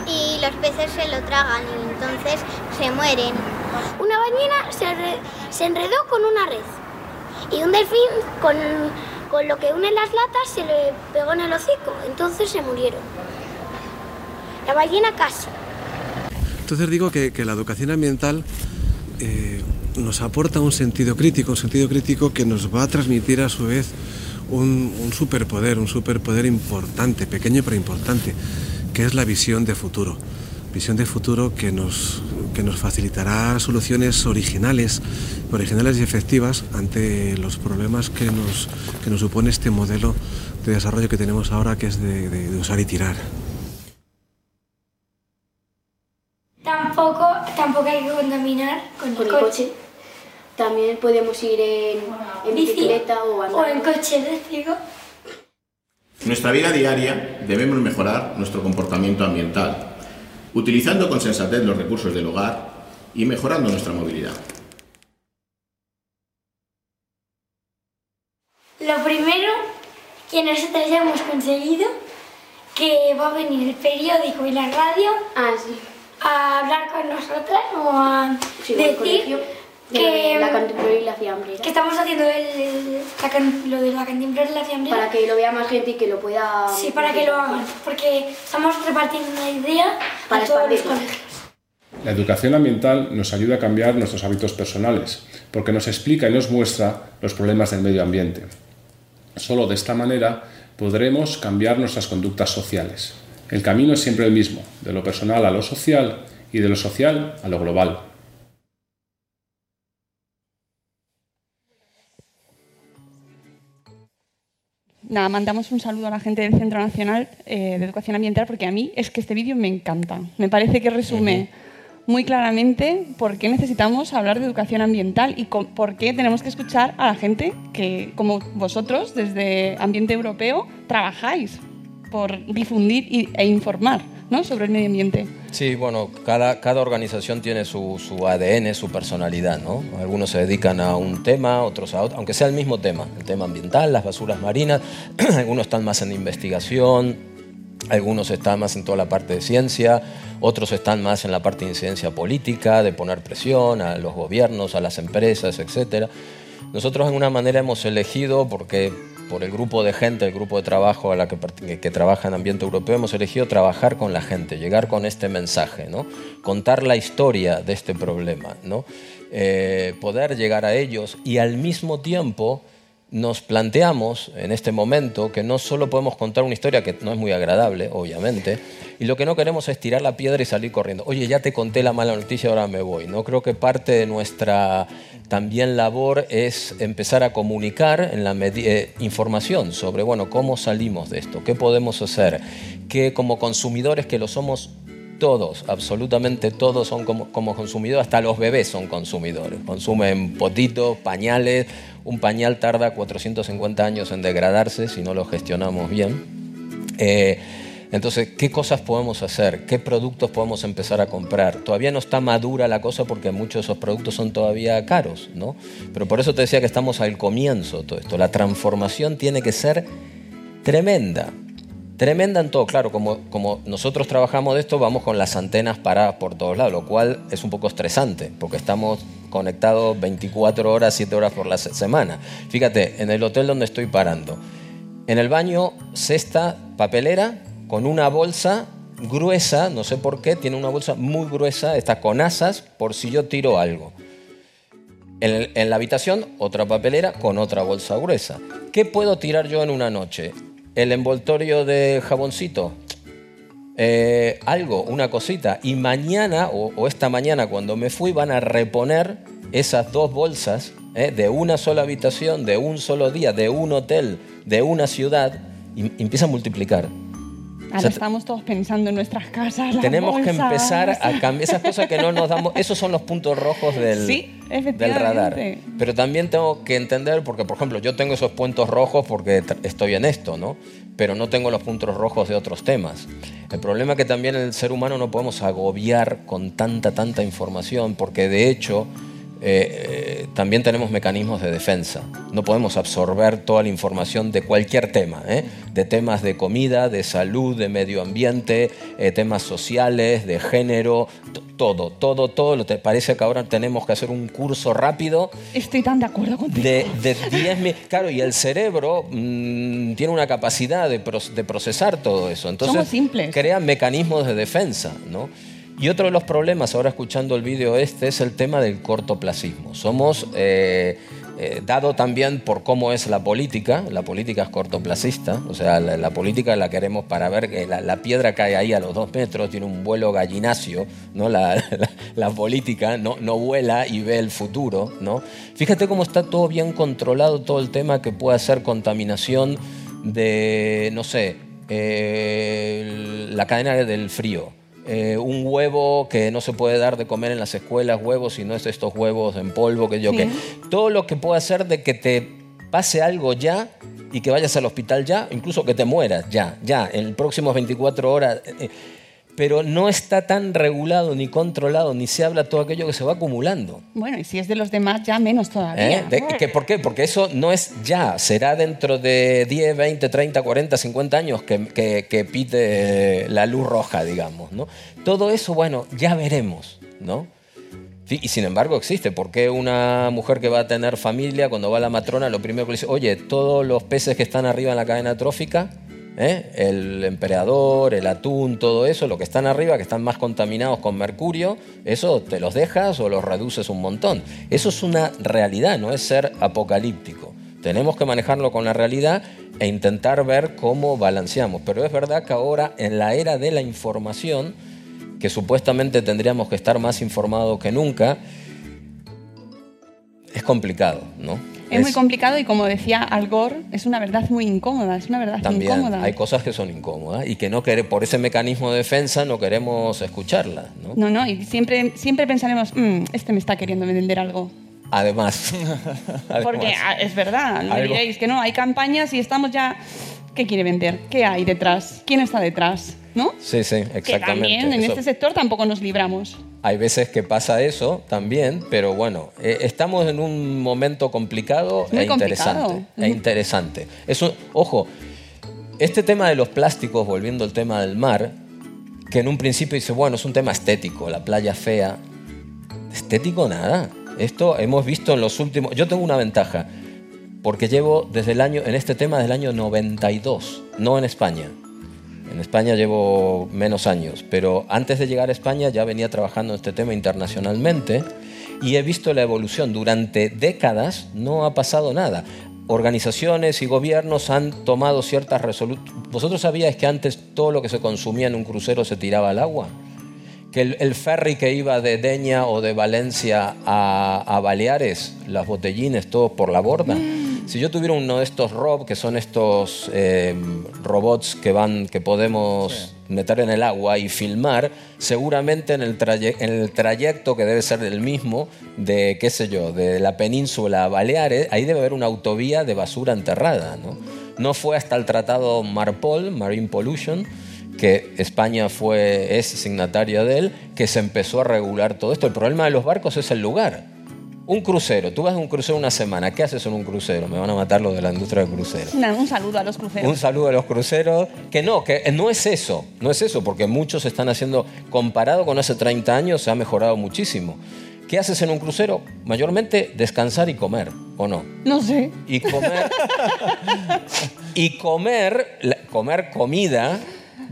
Speaker 5: Y los peces se lo tragan y entonces se mueren. Una ballena se, se enredó con una red. Y un delfín con, con lo que une las latas se le pegó en el hocico. Entonces se murieron. La ballena casi.
Speaker 13: Entonces digo que, que la educación ambiental eh, nos aporta un sentido crítico, un sentido crítico que nos va a transmitir a su vez un, un superpoder, un superpoder importante, pequeño pero importante, que es la visión de futuro. Visión de futuro que nos, que nos facilitará soluciones originales, originales y efectivas ante los problemas que nos, que nos supone este modelo de desarrollo que tenemos ahora, que es de- de- de usar y tirar.
Speaker 14: Tampoco, tampoco hay que contaminar con el, coche.
Speaker 11: también podemos ir en, en bicicleta o andando.
Speaker 5: O en coche eléctrico.
Speaker 14: En nuestra vida diaria debemos mejorar nuestro comportamiento ambiental, utilizando con sensatez los recursos del hogar y mejorando nuestra movilidad.
Speaker 5: Lo primero que nosotros ya hemos conseguido, que va a venir el periódico y la radio
Speaker 11: Ah,
Speaker 5: a hablar con nosotras o a
Speaker 11: Sí,
Speaker 5: decir que,
Speaker 11: la cantimplora y la fiambrera.
Speaker 5: que estamos haciendo el- el- la can- lo de la cantimplora y la fiambrera.
Speaker 11: Para que lo vea más gente y que lo pueda...
Speaker 5: Sí, para que lo hagan, porque estamos repartiendo una idea
Speaker 11: Para
Speaker 5: a todos los colegios.
Speaker 15: La educación ambiental nos ayuda a cambiar nuestros hábitos personales, porque nos explica y nos muestra los problemas del medio ambiente. Solo de esta manera podremos cambiar nuestras conductas sociales. El camino es siempre el mismo, de lo personal a lo social y de lo social a lo global.
Speaker 4: Nada, mandamos un saludo a la gente del Centro Nacional eh, de Educación Ambiental porque a mí es que este vídeo me encanta. Me parece que resume muy claramente por qué necesitamos hablar de educación ambiental y por qué tenemos que escuchar a la gente que, como vosotros, desde Ambiente Europeo, trabajáis por difundir e informar ¿no? sobre el medio ambiente.
Speaker 6: Sí, bueno, cada, cada organización tiene su, su ADN, su personalidad, ¿no? Algunos se dedican a un tema, otros a otro, aunque sea el mismo tema, el tema ambiental, las basuras marinas, algunos están más en investigación, algunos están más en toda la parte de ciencia, otros están más en la parte de incidencia política, de poner presión a los gobiernos, a las empresas, etc. Nosotros en una manera hemos elegido, porque por el grupo de gente, el grupo de trabajo a la que, que trabaja en ambiente europeo, hemos elegido trabajar con la gente, llegar con este mensaje, ¿no? contar la historia de este problema, ¿no? Eh, poder llegar a ellos y al mismo tiempo nos planteamos en este momento que no solo podemos contar una historia que no es muy agradable, obviamente, y lo que no queremos es tirar la piedra y salir corriendo. Oye, ya te conté la mala noticia, ahora me voy. No creo que parte de nuestra también labor es empezar a comunicar en eh, información sobre, bueno, cómo salimos de esto, qué podemos hacer, que como consumidores que lo somos todos, absolutamente todos son como, como consumidores, hasta los bebés son consumidores. Consumen potitos, pañales, un pañal tarda 450 años en degradarse si no lo gestionamos bien. Eh, entonces, ¿qué cosas podemos hacer? ¿Qué productos podemos empezar a comprar? Todavía no está madura la cosa porque muchos de esos productos son todavía caros, ¿no? Pero por eso te decía que estamos al comienzo de todo esto. La transformación tiene que ser tremenda. Tremenda en todo, claro, como, como nosotros trabajamos de esto, vamos con las antenas paradas por todos lados, lo cual es un poco estresante, porque estamos conectados 24 horas, 7 horas por la se- semana. Fíjate, en el hotel donde estoy parando, en el baño, cesta papelera con una bolsa gruesa, no sé por qué, tiene una bolsa muy gruesa, está con asas por si yo tiro algo. En, la habitación, otra papelera con otra bolsa gruesa. ¿Qué puedo tirar yo en una noche? El envoltorio de jaboncito, eh, algo, una cosita. Y mañana, o, esta mañana cuando me fui, van a reponer esas dos bolsas eh, de una sola habitación, de un solo día, de un hotel, de una ciudad, y empieza a multiplicar.
Speaker 4: Ahora
Speaker 6: sea,
Speaker 4: estamos todos pensando en nuestras casas.
Speaker 6: Tenemos que empezar a cambiar esas cosas que no nos damos. Esos son los puntos rojos del,
Speaker 4: Sí,
Speaker 6: del radar. Pero también tengo que entender, porque por ejemplo, yo tengo esos puntos rojos porque estoy en esto, ¿no? Pero no tengo los puntos rojos de otros temas. El problema es que también el ser humano no podemos agobiar con tanta, tanta información, porque de hecho eh, eh, también tenemos mecanismos de defensa. No podemos absorber toda la información de cualquier tema, ¿eh? de temas de comida, de salud, de medio ambiente, eh, temas sociales, de género, todo, todo, todo. Lo te parece que ahora tenemos que hacer un curso rápido
Speaker 4: Estoy tan de acuerdo contigo.
Speaker 6: de, de 10 mil. Claro, y el cerebro mm, tiene una capacidad de, de procesar todo eso. Entonces,
Speaker 4: Somos simples.
Speaker 6: crea mecanismos de defensa, ¿no? Y otro de los problemas, ahora escuchando el vídeo este, es el tema del cortoplacismo. Somos, eh, eh, dado también por cómo es la política, la política es cortoplacista, o sea, la, política la queremos para ver que la, piedra cae ahí a los dos metros, tiene un vuelo gallinacio, ¿no? La, la- la política no, no vuela y ve el futuro, ¿no? Fíjate cómo está todo bien controlado, todo el tema que puede ser contaminación de, no sé, eh, la cadena del frío. Eh, un huevo que no se puede dar de comer en las escuelas, huevos, sino es estos huevos en polvo, que yo
Speaker 4: Sí.
Speaker 6: que todo lo que pueda hacer de que te pase algo ya y que vayas al hospital ya, incluso que te mueras ya, ya, en las próximas 24 horas. eh, pero no está tan regulado ni controlado, ni se habla todo aquello que se va acumulando.
Speaker 4: Bueno, y si es de los demás, ya menos todavía.
Speaker 6: ¿Eh? De- que- ¿Por qué? Porque eso no es ya, será dentro de 10, 20, 30, 40, 50 años que, que, que pite la luz roja, digamos. ¿no? Todo eso, bueno, ya veremos. ¿no? Y sin embargo existe. ¿Por qué una mujer que va a tener familia, cuando va a la matrona, lo primero que le dice, oye, todos los peces que están arriba en la cadena trófica, ¿eh? el emperador, el atún, todo eso, lo que están arriba, que están más contaminados con mercurio, eso te los dejas o los reduces un montón. Eso es una realidad, no es ser apocalíptico. Tenemos que manejarlo con la realidad e intentar ver cómo balanceamos. Pero es verdad que ahora, en la era de la información, que supuestamente tendríamos que estar más informados que nunca, es complicado, ¿no?
Speaker 4: Es muy complicado y como decía Al Gore, es una verdad muy incómoda, es una verdad
Speaker 6: También
Speaker 4: incómoda.
Speaker 6: hay cosas que son incómodas y que no quere- por ese mecanismo de defensa no queremos escucharlas, ¿no?
Speaker 4: No, no, y siempre, siempre pensaremos, "Mm, este me está queriendo vender algo.
Speaker 6: Además,
Speaker 4: Porque
Speaker 6: además.
Speaker 4: ah, es verdad, no me diréis que no, hay campañas y estamos ya... ¿Qué quiere vender? ¿Qué hay detrás? ¿Quién está detrás? ¿No?
Speaker 6: Sí, sí,
Speaker 4: Que
Speaker 6: exactamente.
Speaker 4: también en
Speaker 6: Eso-
Speaker 4: este sector tampoco nos libramos.
Speaker 6: Hay veces que pasa eso también, pero bueno, eh, estamos en un momento complicado
Speaker 4: muy
Speaker 6: e interesante.
Speaker 4: complicado.
Speaker 6: E interesante. Es un- ojo, este tema de los plásticos, volviendo al tema del mar, que en un principio dice, bueno, es un tema estético, la playa fea. Estético nada. Esto hemos visto en los últimos... Yo tengo una ventaja, porque llevo desde el año, en este tema desde el año 92, no en España. En España llevo menos años, pero antes de llegar a España ya venía trabajando en este tema internacionalmente y he visto la evolución. Durante décadas no ha pasado nada. Organizaciones y gobiernos han tomado ciertas resoluciones. ¿Vosotros sabíais que antes todo lo que se consumía en un crucero se tiraba al agua? que el, el ferry que iba de Deña o de Valencia a, a Baleares, las botellines, todos por la borda. Si yo tuviera uno de estos Rob, que son estos eh, robots que van, que podemos meter en el agua y filmar, seguramente en el, en el trayecto que debe ser el mismo de, qué sé yo, de la península a Baleares, ahí debe haber una autovía de basura enterrada, ¿no? No fue hasta el tratado Marpol, Marine Pollution, que España fue, es signataria de él, que se empezó a regular todo esto. El problema de los barcos es el lugar. Un crucero, tú vas a un crucero una semana, ¿qué haces en un crucero? Me van a matar los de la industria del crucero.
Speaker 4: Un saludo a los cruceros.
Speaker 6: Un saludo a los cruceros. Que no, que no es eso, no es eso, porque muchos están haciendo, comparado con hace 30 años, se ha mejorado muchísimo. ¿Qué haces en un crucero? Mayormente descansar y comer, ¿o no?
Speaker 4: No sé.
Speaker 6: Y comer, y comer, comer comida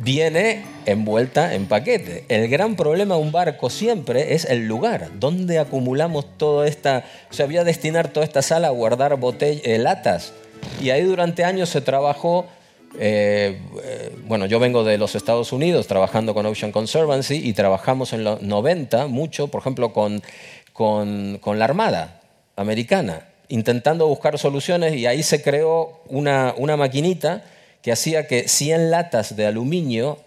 Speaker 6: viene envuelta en paquete. El gran problema de un barco siempre es el lugar, donde acumulamos toda esta, o sea, voy a destinar toda esta sala a guardar botell- eh, latas. Y ahí durante años se trabajó, eh, eh, bueno, yo vengo de los Estados Unidos trabajando con Ocean Conservancy y trabajamos en los 90 mucho, por ejemplo, con, con, con la Armada americana, intentando buscar soluciones y ahí se creó una, una maquinita que hacía que 100 latas de aluminio,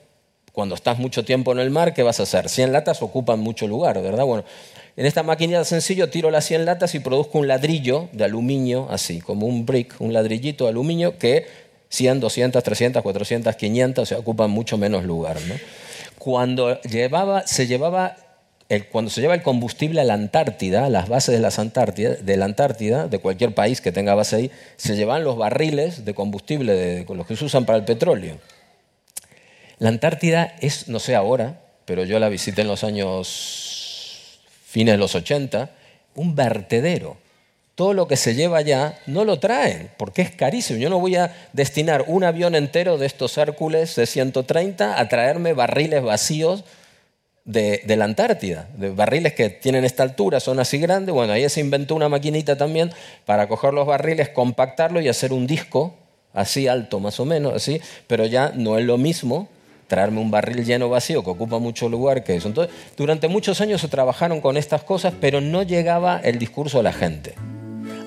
Speaker 6: cuando estás mucho tiempo en el mar, ¿qué vas a hacer? 100 latas ocupan mucho lugar, ¿verdad? Bueno, en esta maquinita sencillo tiro las 100 latas y produzco un ladrillo de aluminio, así, como un brick, un ladrillito de aluminio que 100, 200, 300, 400, 500, o sea, ocupan mucho menos lugar. Cuando llevaba, se llevaba cuando se lleva el combustible a la Antártida, a las bases de, las Antártida, de la Antártida, de cualquier país que tenga base ahí, se llevan los barriles de combustible, de, los que se usan para el petróleo. La Antártida es, no sé ahora, pero yo la visité en los años fines de los 80, un vertedero. Todo lo que se lleva allá no lo traen, porque es carísimo. Yo no voy a destinar un avión entero de estos Hércules de 130 a traerme barriles vacíos de, la Antártida, de barriles que tienen esta altura, son así grandes. Bueno, ahí se inventó una maquinita también para coger los barriles, compactarlos y hacer un disco así alto más o menos, así, pero ya no es lo mismo traerme un barril lleno vacío que ocupa mucho lugar que eso. Entonces, durante muchos años se trabajaron con estas cosas, pero no llegaba el discurso a la gente.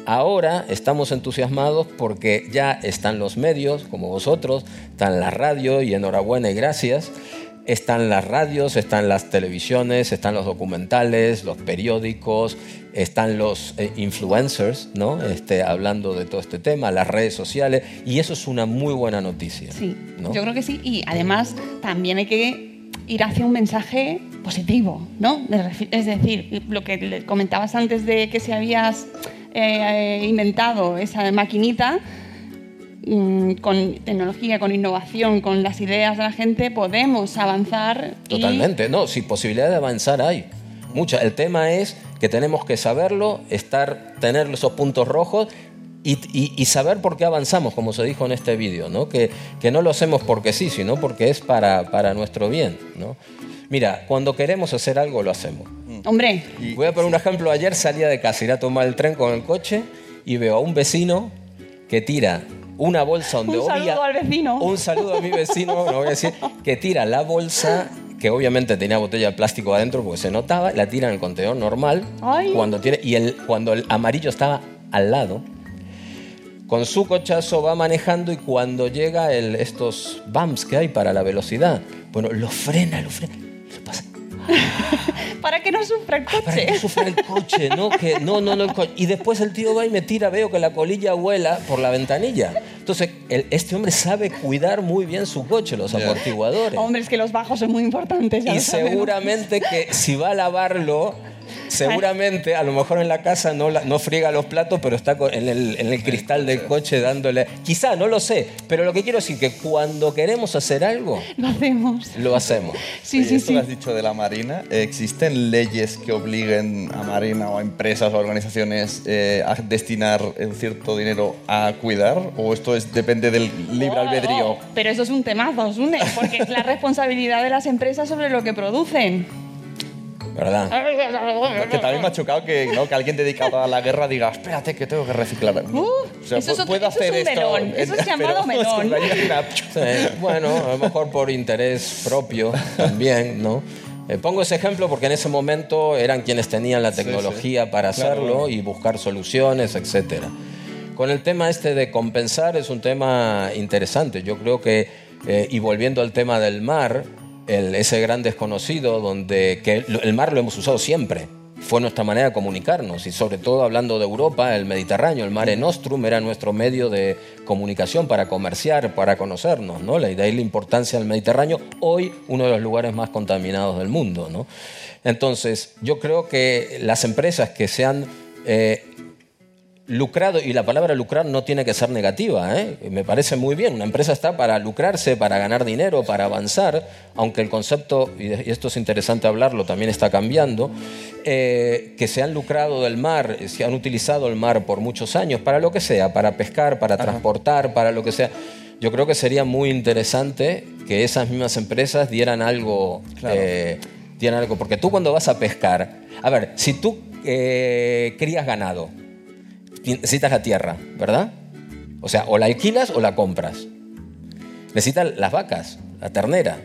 Speaker 6: Ahora estamos entusiasmados porque ya están los medios, como vosotros, están la radio y enhorabuena y gracias, están las radios, están las televisiones, están los documentales, los periódicos, están los eh, influencers, ¿no? Este, hablando de todo este tema, las redes sociales, y eso es una muy buena noticia.
Speaker 4: Sí,
Speaker 6: ¿no?
Speaker 4: yo creo que sí. Y además también hay que ir hacia un mensaje positivo, ¿no? Es decir, lo que comentabas antes de que si habías eh, inventado esa maquinita, con tecnología, con innovación, con las ideas de la gente, podemos avanzar. y-
Speaker 6: Totalmente, no, sí, posibilidad de avanzar hay. Mucha. El tema es que tenemos que saberlo, estar, tener esos puntos rojos y, y- y saber por qué avanzamos, como se dijo en este vídeo, ¿no? Que, que no lo hacemos porque sí, sino porque es para, para nuestro bien, ¿no? Mira, cuando queremos hacer algo, lo hacemos.
Speaker 4: Hombre,
Speaker 6: Voy a poner un ejemplo. Ayer salía de casa, ir a tomar el tren con el coche y veo a un vecino que tira una bolsa donde
Speaker 4: un
Speaker 6: obvia-
Speaker 4: saludo al vecino.
Speaker 6: un saludo a mi vecino, no voy a decir, que tira la bolsa que obviamente tenía botella de plástico adentro porque se notaba, la tira en el contenedor normal
Speaker 4: Ay.
Speaker 6: cuando tiene y el cuando el amarillo estaba al lado. Con su cochazo va manejando y cuando llega el, estos bumps que hay para la velocidad, bueno, lo frena, lo frena.
Speaker 4: para que no sufra el coche.
Speaker 6: Para que no sufra el coche, ¿no? Que, no, no, no, el co- Y después el tío va y me tira, veo que la colilla vuela por la ventanilla. Entonces, el- este hombre sabe cuidar muy bien su coche, los amortiguadores.
Speaker 4: Hombre, es que los bajos son muy importantes. ya
Speaker 6: Y seguramente que si va a lavarlo, seguramente a lo mejor en la casa no, la- no friega los platos, pero está con- en el, en el cristal del coche dándole... Quizá, no lo sé, pero lo que quiero decir que cuando queremos hacer algo,
Speaker 4: Lo hacemos.
Speaker 6: lo hacemos.
Speaker 4: Sí, sí,
Speaker 3: esto
Speaker 4: sí.
Speaker 3: que has dicho de la Marina, ¿existen leyes que obliguen a Marina o a empresas o organizaciones eh, a destinar un cierto dinero a cuidar? ¿O esto es, depende del libre albedrío?
Speaker 4: Oh, pero eso es un temazo, Osune, porque es la responsabilidad de las empresas sobre lo que producen.
Speaker 6: ¿Verdad?
Speaker 3: Que también me ha chocado que, ¿no? que alguien dedicado a la guerra diga, espérate que tengo que reciclar.
Speaker 4: Uh,
Speaker 3: O sea,
Speaker 4: eso es
Speaker 3: puedo
Speaker 4: eso es
Speaker 3: hacer
Speaker 4: un
Speaker 3: esto,
Speaker 4: melón, eso es
Speaker 3: pero
Speaker 4: llamado melón.
Speaker 3: se me ha ido una-
Speaker 6: Sí, bueno, a lo mejor por interés propio también, ¿no? Eh, pongo ese ejemplo porque en ese momento eran quienes tenían la
Speaker 3: Sí,
Speaker 6: tecnología
Speaker 3: sí.
Speaker 6: para
Speaker 3: Claro.
Speaker 6: hacerlo y buscar soluciones, etcétera. Con el tema este de compensar es un tema interesante. Yo creo que, eh, y volviendo al tema del mar, el- ese gran desconocido donde que el, mar lo hemos usado siempre. Fue nuestra manera de comunicarnos y sobre todo hablando de Europa, el Mediterráneo, el Mare Nostrum era nuestro medio de comunicación para comerciar, para conocernos, ¿no? Idea y la importancia del Mediterráneo, hoy uno de los lugares más contaminados del mundo, ¿no? Entonces, yo creo que las empresas que se han eh, lucrado, y la palabra lucrar no tiene que ser negativa, ¿eh? me parece muy bien, una empresa está para lucrarse, para ganar dinero, para avanzar, aunque el concepto, y esto es interesante hablarlo, también está cambiando, eh, que se han lucrado del mar, se han utilizado el mar por muchos años, para lo que sea, para pescar, para transportar, para lo que sea. Yo creo que sería muy interesante que esas mismas empresas dieran algo, eh, dieran algo, porque tú cuando vas a pescar, a ver, si tú crías ganado, necesitas la tierra, ¿verdad? O sea, o la alquilas o la compras. Necesitas las vacas, la ternera,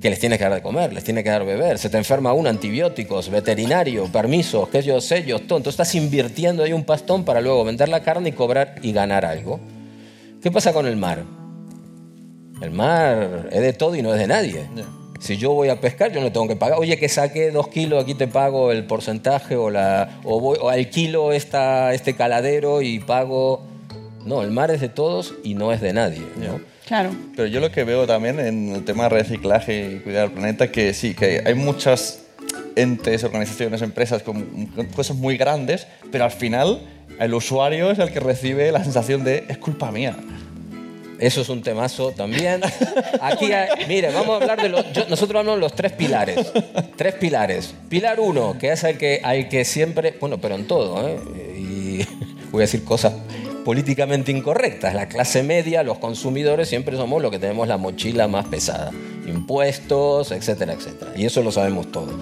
Speaker 6: que les tienes que dar de comer, les tienes que dar de beber. Se te enferma uno, antibióticos, veterinario, permisos, sé yo, sellos, todo. Entonces estás invirtiendo ahí un pastón para luego vender la carne y cobrar y ganar algo. ¿Qué pasa con el mar? El mar es de todo y no es de nadie. Si yo voy a pescar, yo no tengo que pagar. Oye, que saqué dos kilos, aquí te pago el porcentaje o, la, o, voy, o alquilo esta, este caladero y pago... No, el mar es de todos y no es de nadie. ¿no?
Speaker 4: Claro.
Speaker 3: Pero yo lo que veo también en el tema de reciclaje y cuidar el planeta, que sí, que hay muchas entes, organizaciones, empresas con con cosas muy grandes, pero al final el usuario es el que recibe la sensación de es culpa mía.
Speaker 6: Eso es un temazo también. Aquí, mire, vamos a hablar de los. nosotros hablamos de los tres pilares. Tres pilares. Pilar uno, que es el que, al que siempre. Bueno, pero en todo, ¿eh? Y voy a decir cosas políticamente incorrectas. La clase media, los consumidores, siempre somos los que tenemos la mochila más pesada. Impuestos, etcétera, etcétera. Y eso lo sabemos todos.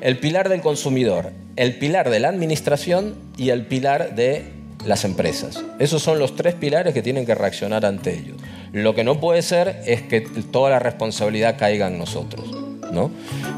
Speaker 6: El pilar del consumidor, el pilar de la administración y el pilar de las empresas. Esos son los tres pilares que tienen que reaccionar ante ellos. Lo que no puede ser es que toda la responsabilidad caiga en nosotros. ¿no?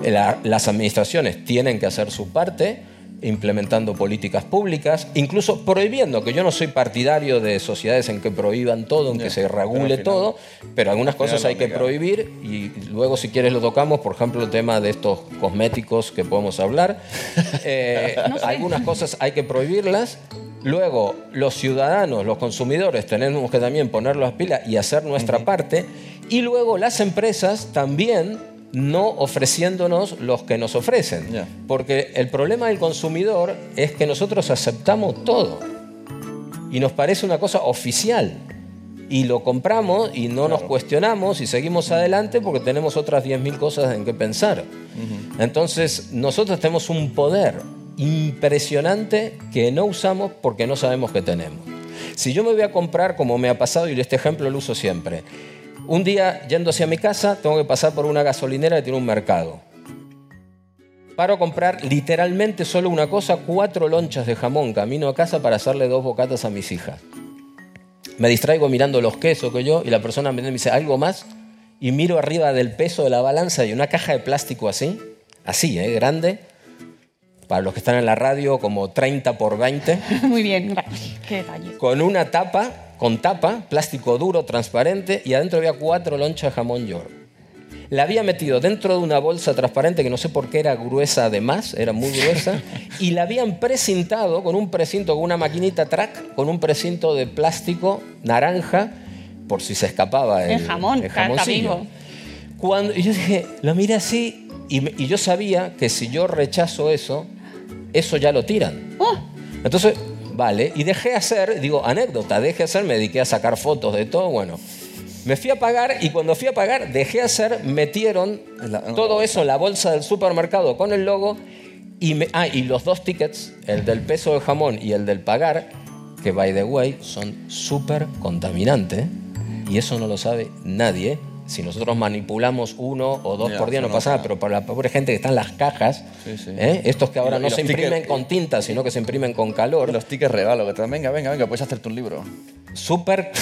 Speaker 6: La- las administraciones tienen que hacer su parte, implementando políticas públicas, incluso prohibiendo, que yo no soy partidario de sociedades en que prohíban todo, en que se
Speaker 3: pero
Speaker 6: regule
Speaker 3: final-
Speaker 6: todo, pero algunas cosas hay que prohibir y luego si quieres lo tocamos, por ejemplo, el tema de estos cosméticos que podemos hablar. Eh,
Speaker 4: No sé.
Speaker 6: Algunas cosas hay que prohibirlas. Luego, los ciudadanos, los consumidores, tenemos que también poner las pilas y hacer nuestra parte. Y luego las empresas también no ofreciéndonos los que nos ofrecen. Porque el problema del consumidor es que nosotros aceptamos todo. Y nos parece una cosa oficial. Y lo compramos y no nos cuestionamos y seguimos adelante porque tenemos otras 10.000 cosas en que pensar. Entonces, nosotros tenemos un poder impresionante que no usamos porque no sabemos que tenemos. Si yo me voy a comprar, como me ha pasado, y este ejemplo lo uso siempre, un día yendo hacia mi casa, tengo que pasar por una gasolinera que tiene un mercado. Paro a comprar literalmente solo una cosa, cuatro lonchas de jamón, camino a casa para hacerle dos bocatas a mis hijas. Me distraigo mirando los quesos que yo y la persona me dice, ¿algo más? Y miro arriba del peso de la balanza y una caja de plástico así, así, ¿eh? grande, para los que están en la radio como 30 por 20,
Speaker 4: Muy bien, gracias. Qué detalle.
Speaker 6: con una tapa, con tapa, plástico duro, transparente, y adentro había cuatro lonchas de jamón york. La había metido dentro de una bolsa transparente que no sé por qué era gruesa además, era muy gruesa, y la habían precintado con un precinto, con una maquinita track, con un precinto de plástico naranja, por si se escapaba el,
Speaker 4: El jamón,
Speaker 6: el jamoncillo. Cuando, y yo dije, lo miré así, y, me- y yo sabía que si yo rechazo eso, eso ya lo tiran.
Speaker 4: Oh,
Speaker 6: Entonces, vale, y dejé hacer, digo, anécdota, dejé hacer, me dediqué a sacar fotos de todo, bueno. Me fui a pagar y cuando fui a pagar, dejé hacer, metieron todo eso en la bolsa del supermercado con el logo y, ah, y los dos tickets, el del peso de jamón y el del pagar, que by the way son súper contaminantes y eso no lo sabe nadie. Si nosotros manipulamos uno o dos por día no
Speaker 3: no,
Speaker 6: pasa nada, pero para la pobre gente que está en las cajas,
Speaker 3: Sí, sí.
Speaker 6: ¿eh? estos que ahora
Speaker 3: Y
Speaker 6: no
Speaker 3: y
Speaker 6: se imprimen
Speaker 3: tickets-
Speaker 6: con tinta, sino que se imprimen con calor.
Speaker 3: Los tickets regalo, que te venga, venga, venga, puedes hacerte un libro.
Speaker 6: Súper.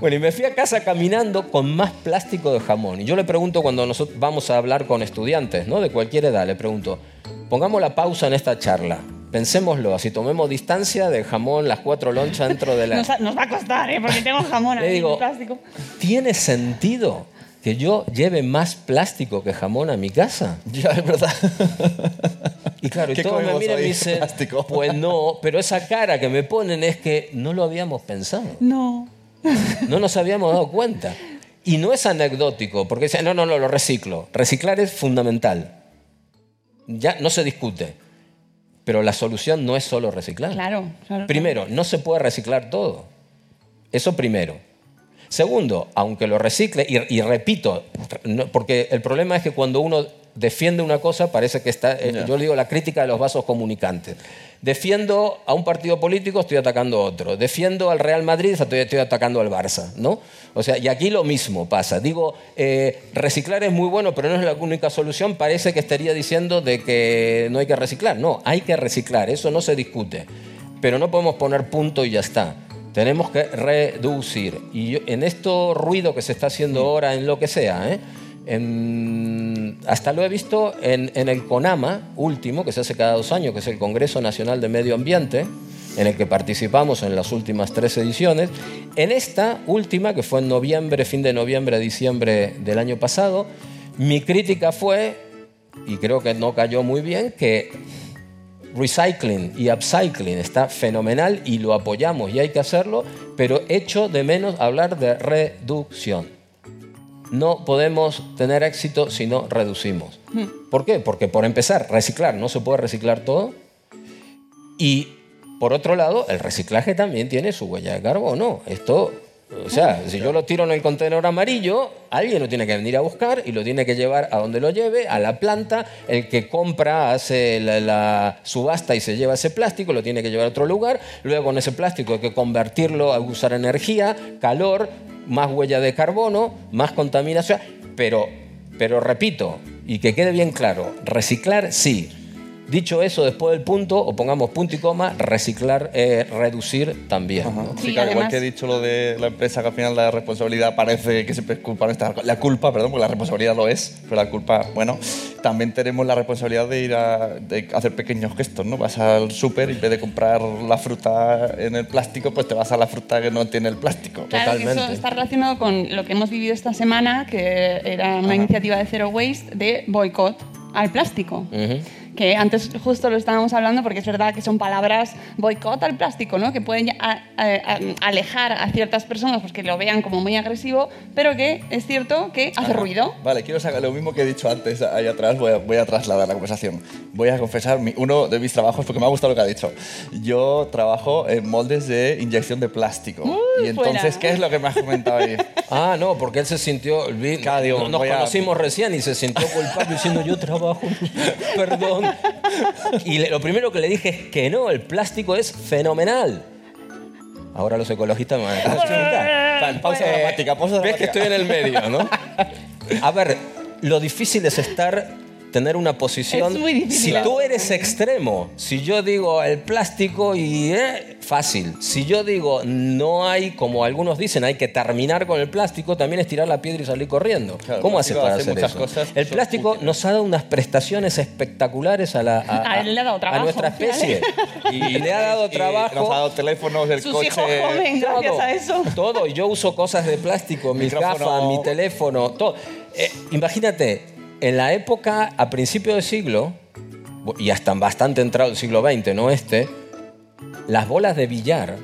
Speaker 6: Bueno, y me fui a casa caminando con más plástico de jamón. Y yo le pregunto cuando nosotros vamos a hablar con estudiantes, ¿no? De cualquier edad, le pregunto, pongamos la pausa en esta charla. Pensémoslo, así tomemos distancia del jamón, las cuatro lonchas dentro de la...
Speaker 4: nos, nos va a costar, ¿eh? Porque tengo jamón
Speaker 6: Le
Speaker 4: ahí
Speaker 6: digo-
Speaker 4: en plástico.
Speaker 6: ¿Tiene sentido que yo lleve más plástico que jamón a mi casa?
Speaker 3: Ya, es verdad.
Speaker 6: Y claro, y
Speaker 3: ¿Qué
Speaker 6: todos me miran y dicen,
Speaker 3: Plástico.
Speaker 6: pues no, pero esa cara que me ponen es que no lo habíamos pensado.
Speaker 4: No.
Speaker 6: No nos habíamos dado cuenta. Y no es anecdótico, porque dicen, no, no, no, lo reciclo. Reciclar es fundamental. Ya no se discute. Pero la solución no es solo reciclar.
Speaker 4: Claro, claro.
Speaker 6: Primero, no se puede reciclar todo. Eso primero. Segundo, aunque lo recicle, y, y repito, porque el problema es que cuando uno defiende una cosa parece que está, eh, yo le digo la crítica de los vasos comunicantes. Defiendo a un partido político, estoy atacando a otro. Defiendo al Real Madrid, estoy, estoy atacando al Barça, ¿no? O sea, y aquí lo mismo pasa. Digo, eh, reciclar es muy bueno, pero no es la única solución. Parece que estaría diciendo de que no hay que reciclar. No, hay que reciclar, eso no se discute. Pero no podemos poner punto y ya está. Tenemos que reducir. Y en esto ruido que se está haciendo ahora en lo que sea, ¿eh? Hasta lo he visto en, en el CONAMA último, que se hace cada dos años, que es el Congreso Nacional de Medio Ambiente, en el que participamos en las últimas tres ediciones. En esta última, que fue en noviembre, fin de noviembre, diciembre del año pasado, mi crítica fue, y creo que no cayó muy bien, que recycling y upcycling está fenomenal y lo apoyamos y hay que hacerlo, pero echo de menos hablar de reducción. No podemos tener éxito si no reducimos. ¿Por qué? Porque por empezar, reciclar, no se puede reciclar todo. Y por otro lado, el reciclaje también tiene su huella de carbono. Esto, o sea, si yo lo tiro en el contenedor amarillo, alguien lo tiene que venir a buscar y lo tiene que llevar a donde lo lleve, a la planta. El que compra hace la, la subasta y se lleva ese plástico, lo tiene que llevar a otro lugar. Luego con ese plástico hay que convertirlo a usar energía, calor, más huella de carbono, más contaminación. Pero, pero repito, y que quede bien claro, reciclar sí. Dicho eso, después del punto, o pongamos punto y coma, reciclar, eh, reducir también. ¿no?
Speaker 3: Sí, claro, igual que he dicho lo de la empresa, que al final la responsabilidad parece que siempre es culpa nuestra. La culpa, perdón, porque la responsabilidad lo es, pero la culpa, bueno. también tenemos la responsabilidad de ir a de hacer pequeños gestos, ¿no? Vas al súper y en vez de comprar la fruta en el plástico, pues te vas a la fruta que no tiene el plástico.
Speaker 4: Claro, que eso está relacionado con lo que hemos vivido esta semana, que era una iniciativa de Zero Waste de boicot al plástico. Que antes justo lo estábamos hablando porque es verdad que son palabras boicot al plástico, ¿no? Que pueden a- a- a- alejar a ciertas personas pues que lo vean como muy agresivo, pero que es cierto que hace ruido.
Speaker 3: Vale, quiero sacar lo mismo que he dicho antes ahí atrás, voy a, voy a trasladar la conversación. Voy a confesar mi- uno de mis trabajos porque me ha gustado lo que ha dicho. Yo trabajo en moldes de inyección de plástico. y entonces,
Speaker 6: fuera.
Speaker 3: ¿qué es lo que me has comentado ahí?
Speaker 6: Ah, no, porque él se sintió. vi-
Speaker 3: digo,
Speaker 6: nos
Speaker 3: voy a-
Speaker 6: conocimos recién y se sintió culpable diciendo yo trabajo. Perdón. Y le- lo primero que le dije es que no, el plástico es fenomenal. Ahora los ecologistas me van a. Pa- Pausa
Speaker 3: Eh,
Speaker 6: dramática, pausa Ves que estoy en el medio, ¿no? A ver, lo difícil es estar, tener una posición.
Speaker 4: Es muy difícil.
Speaker 6: Si tú eres extremo, si yo digo el plástico y eh, fácil. Si yo digo no hay, como algunos dicen, hay que terminar con el plástico, también es tirar la piedra y salir corriendo.
Speaker 3: Claro,
Speaker 6: ¿Cómo haces para
Speaker 3: hace
Speaker 6: hacer eso?
Speaker 3: cosas
Speaker 6: el plástico nos ha dado unas prestaciones espectaculares a, la, a, nuestra especie. Y le ha dado
Speaker 3: Y
Speaker 6: trabajo.
Speaker 3: Nos ha dado teléfonos, el
Speaker 4: Sus
Speaker 3: coche.
Speaker 4: hijos comen gracias a eso.
Speaker 6: Todo, y yo uso cosas de plástico, mis gafas, mi teléfono, todo. Eh, imagínate, en la época, a principio de siglo, y hasta bastante entrado el siglo XX, no este, las bolas de billar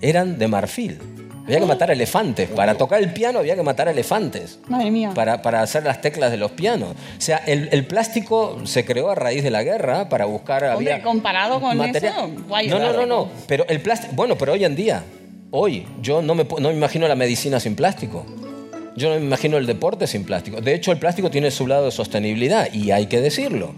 Speaker 6: eran de marfil. Había que matar elefantes. Para tocar el piano había que matar elefantes.
Speaker 4: Madre mía.
Speaker 6: Para, para hacer las teclas de los pianos. O sea, el, el plástico se creó a raíz de la guerra para buscar...
Speaker 4: Hombre,
Speaker 6: había
Speaker 4: comparado con eso, guay.
Speaker 6: no, no, no, no. Pero el plástico. Bueno, pero hoy en día, hoy, yo no me, no me imagino la medicina sin plástico. Yo no me imagino el deporte sin plástico. De hecho, el plástico tiene su lado de sostenibilidad y hay que decirlo.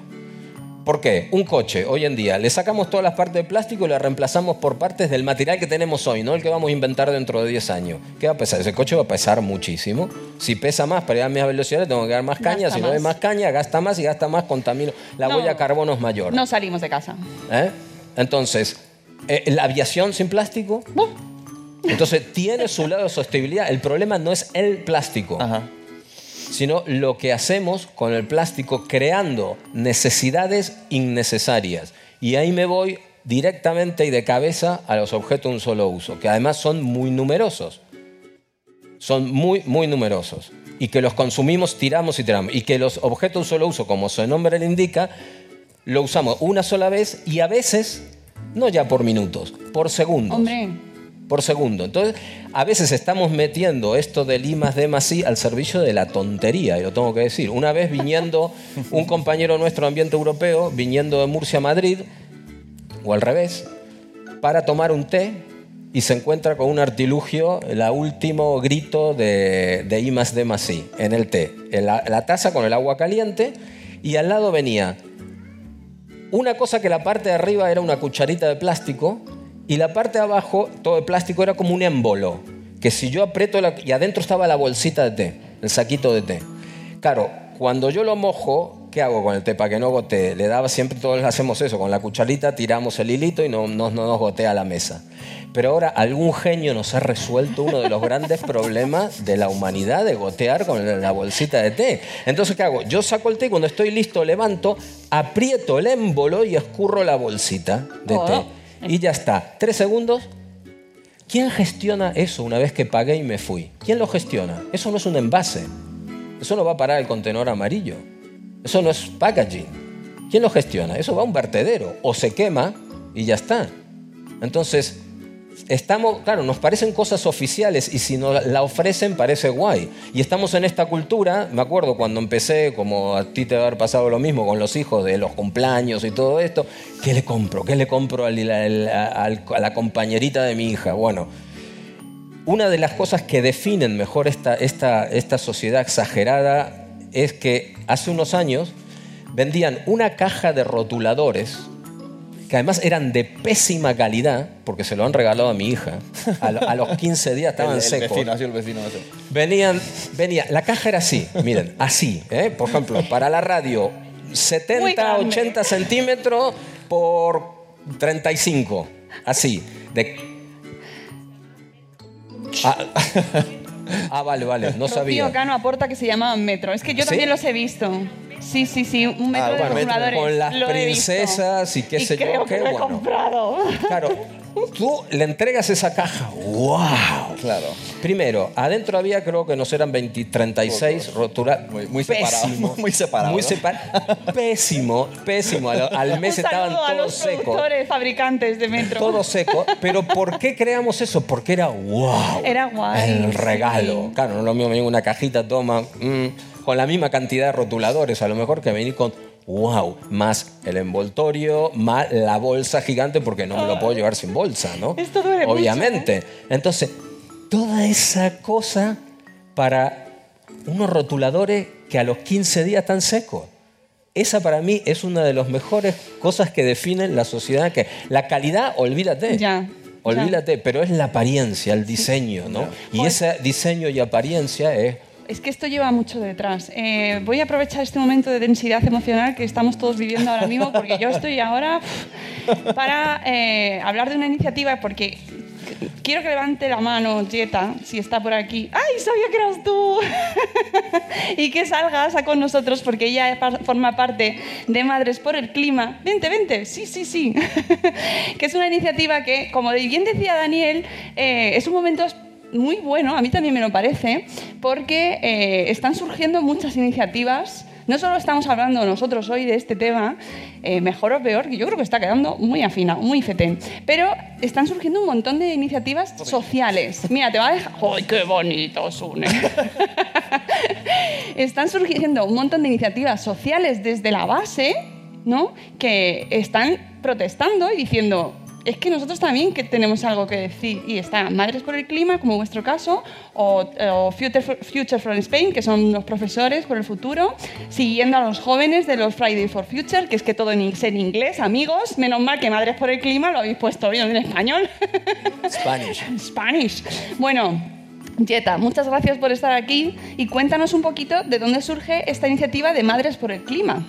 Speaker 6: ¿Por qué? Un coche, hoy en día, le sacamos todas las partes de plástico y las reemplazamos por partes del material que tenemos hoy, no el que vamos a inventar dentro de 10 años. ¿Qué va a pesar? Ese coche va a pesar muchísimo. Si pesa más, para ir a mis velocidades, tengo que dar más caña.
Speaker 4: Gasta
Speaker 6: si no hay
Speaker 4: más.
Speaker 6: caña, gasta más y gasta más, contamino. La
Speaker 4: No.
Speaker 6: huella de carbono es mayor.
Speaker 4: No salimos de casa.
Speaker 6: ¿Eh? Entonces, eh, la aviación sin plástico. Entonces, tiene su lado de sostenibilidad. El problema no es el plástico, sino lo que hacemos con el plástico creando necesidades innecesarias. Y ahí me voy directamente y de cabeza a los objetos de un solo uso, que además son muy numerosos. Son muy, muy numerosos. Y que los consumimos, tiramos y tiramos. Y que los objetos de un solo uso, como su nombre le indica, lo usamos una sola vez y a veces, no ya por minutos, por segundos.
Speaker 4: Hombre,
Speaker 6: Por segundo. Entonces, a veces estamos metiendo esto del I más D I al servicio de la tontería, y lo tengo que decir. Una vez viniendo un compañero nuestro ambiente europeo, viniendo de Murcia a Madrid, o al revés, para tomar un té y se encuentra con un artilugio, el último grito de, de I más D I, en el té. En la, la taza con el agua caliente y al lado venía una cosa que la parte de arriba era una cucharita de plástico y la parte de abajo, todo de plástico, era como un émbolo. Que si yo aprieto la- y adentro estaba la bolsita de té, el saquito de té. Claro, cuando yo lo mojo, ¿qué hago con el té para que no gotee? Le daba siempre, todos hacemos eso, con la cucharita tiramos el hilito y no, no, no nos gotea la mesa. Pero ahora algún genio nos ha resuelto uno de los grandes problemas de la humanidad de gotear con la bolsita de té. Entonces, ¿qué hago? Yo saco el té y cuando estoy listo levanto, aprieto el émbolo y escurro la bolsita de
Speaker 4: Oh.
Speaker 6: té. Y ya está. Tres segundos. ¿Quién gestiona eso una vez que pagué y me fui? ¿Quién lo gestiona? Eso no es un envase. Eso no va a parar el contenedor amarillo. Eso no es packaging. ¿Quién lo gestiona? Eso va a un vertedero. O se quema y ya está. Entonces, estamos, claro, nos parecen cosas oficiales y si nos la ofrecen parece guay. Y estamos en esta cultura, me acuerdo cuando empecé, como a ti te va a haber pasado lo mismo con los hijos de los cumpleaños y todo esto, ¿qué le compro? ¿Qué le compro al- al- a la compañerita de mi hija? Bueno, una de las cosas que definen mejor esta, esta, esta sociedad exagerada es que hace unos años vendían una caja de rotuladores que además eran de pésima calidad, porque se lo han regalado a mi hija. A, lo- a los 15 días estaban
Speaker 3: el, el
Speaker 6: secos.
Speaker 3: vecino, así el vecino.
Speaker 6: Venían, venía, la caja era así, miren, así, ¿eh? por ejemplo, para la radio, 70, 80 centímetros por 35, así, de... Ah, ah, vale, vale, no
Speaker 4: Rocío
Speaker 6: sabía.
Speaker 4: Cano aporta que se llamaban metro. Es que yo
Speaker 6: ¿Sí?
Speaker 4: también los he visto. Sí, sí, sí, un metro
Speaker 6: Ah,
Speaker 4: de
Speaker 6: bueno, con las
Speaker 4: Lo
Speaker 6: princesas y qué
Speaker 4: Y
Speaker 6: sé yo, qué
Speaker 4: que lo he
Speaker 6: bueno.
Speaker 4: comprado.
Speaker 6: Claro, tú le entregas esa caja. ¡Wow!
Speaker 3: Claro.
Speaker 6: Primero, adentro había creo que nos eran 20, 36 rotuladores. Muy,
Speaker 3: muy separado, muy separado,
Speaker 6: Muy
Speaker 3: ¿no?
Speaker 6: separa- Pésimo, pésimo. Al, al mes
Speaker 4: un
Speaker 6: estaban
Speaker 4: saludo a
Speaker 6: todos
Speaker 4: los
Speaker 6: secos.
Speaker 4: productores, fabricantes de metro.
Speaker 6: Todo seco. Pero ¿por qué creamos eso? Porque era wow.
Speaker 4: Era guay.
Speaker 6: El regalo.
Speaker 4: sí.
Speaker 6: Claro, no lo mismo una cajita, toma, mm, con la misma cantidad de rotuladores, a lo mejor que venir con wow, más el envoltorio, más la bolsa gigante, porque no me lo puedo llevar sin bolsa, ¿no?
Speaker 4: Esto duele mucho, ¿eh?
Speaker 6: Obviamente. Entonces, toda esa cosa para unos rotuladores que a los 15 días están secos. Esa para mí es una de las mejores cosas que definen la sociedad, que la calidad, olvídate.
Speaker 4: Ya.
Speaker 6: Olvídate, pero es la apariencia, el diseño, ¿no? Y ese diseño y apariencia es
Speaker 4: Es que esto lleva mucho detrás. Eh, voy a aprovechar este momento de densidad emocional que estamos todos viviendo ahora mismo, porque yo estoy ahora para eh, hablar de una iniciativa, porque quiero que levante la mano Jetta, si está por aquí. ¡Ay, sabía que eras tú! y que salgas con nosotros, porque ella forma parte de Madres por el Clima. Vente, vente, sí, sí, sí. que es una iniciativa que, como bien decía Daniel, eh, es un momento muy bueno, a mí también me lo parece, porque eh, están surgiendo muchas iniciativas. No solo estamos hablando nosotros hoy de este tema, eh, mejor o peor, que yo creo que está quedando muy afina, muy fetén, pero están surgiendo un montón de iniciativas sociales. Mira, te va a dejar... ¡Ay, qué bonito, Sune! están surgiendo un montón de iniciativas sociales desde la base, ¿no? Que están protestando y diciendo, es que nosotros también que tenemos algo que decir. Y está Madres por el Clima, como vuestro caso, o, o Future, for, Future from Spain, que son los profesores por el futuro, siguiendo a los jóvenes de los Fridays for Future, que es que todo en, en inglés, amigos. Menos mal que Madres por el Clima lo habéis puesto bien en español.
Speaker 6: Spanish.
Speaker 4: Spanish. Bueno, Jetta, muchas gracias por estar aquí y cuéntanos un poquito de dónde surge esta iniciativa de Madres por el Clima.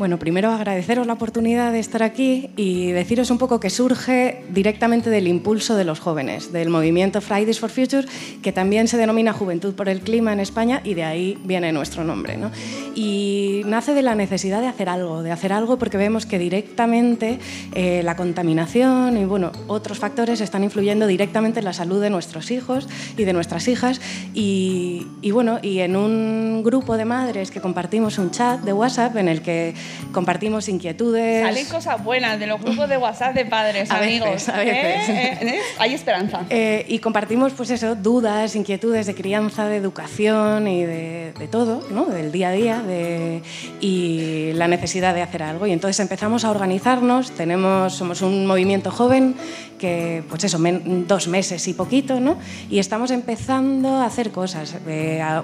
Speaker 16: Bueno, primero agradeceros la oportunidad de estar aquí y deciros un poco que surge directamente del impulso de los jóvenes, del movimiento Fridays for Future, que también se denomina Juventud por el Clima en España y de ahí viene nuestro nombre. ¿no? Y nace de la necesidad de hacer algo, de hacer algo porque vemos que directamente eh, la contaminación y bueno, otros factores están influyendo directamente en la salud de nuestros hijos y de nuestras hijas. Y, y bueno, y en un grupo de madres que compartimos un chat de WhatsApp en el que compartimos inquietudes.
Speaker 4: Salen cosas buenas de los grupos de WhatsApp de padres,
Speaker 16: A
Speaker 4: amigos.
Speaker 16: veces, a veces.
Speaker 4: ¿Eh? ¿Eh? ¿Eh? Hay esperanza.
Speaker 16: Eh, y compartimos, pues eso, dudas, inquietudes de crianza, de educación y de, de todo, ¿no? Del día a día de, y la necesidad de hacer algo. Y entonces empezamos a organizarnos. Tenemos, somos un movimiento joven que, pues eso, men- dos meses y poquito, ¿no? Y estamos empezando a hacer cosas.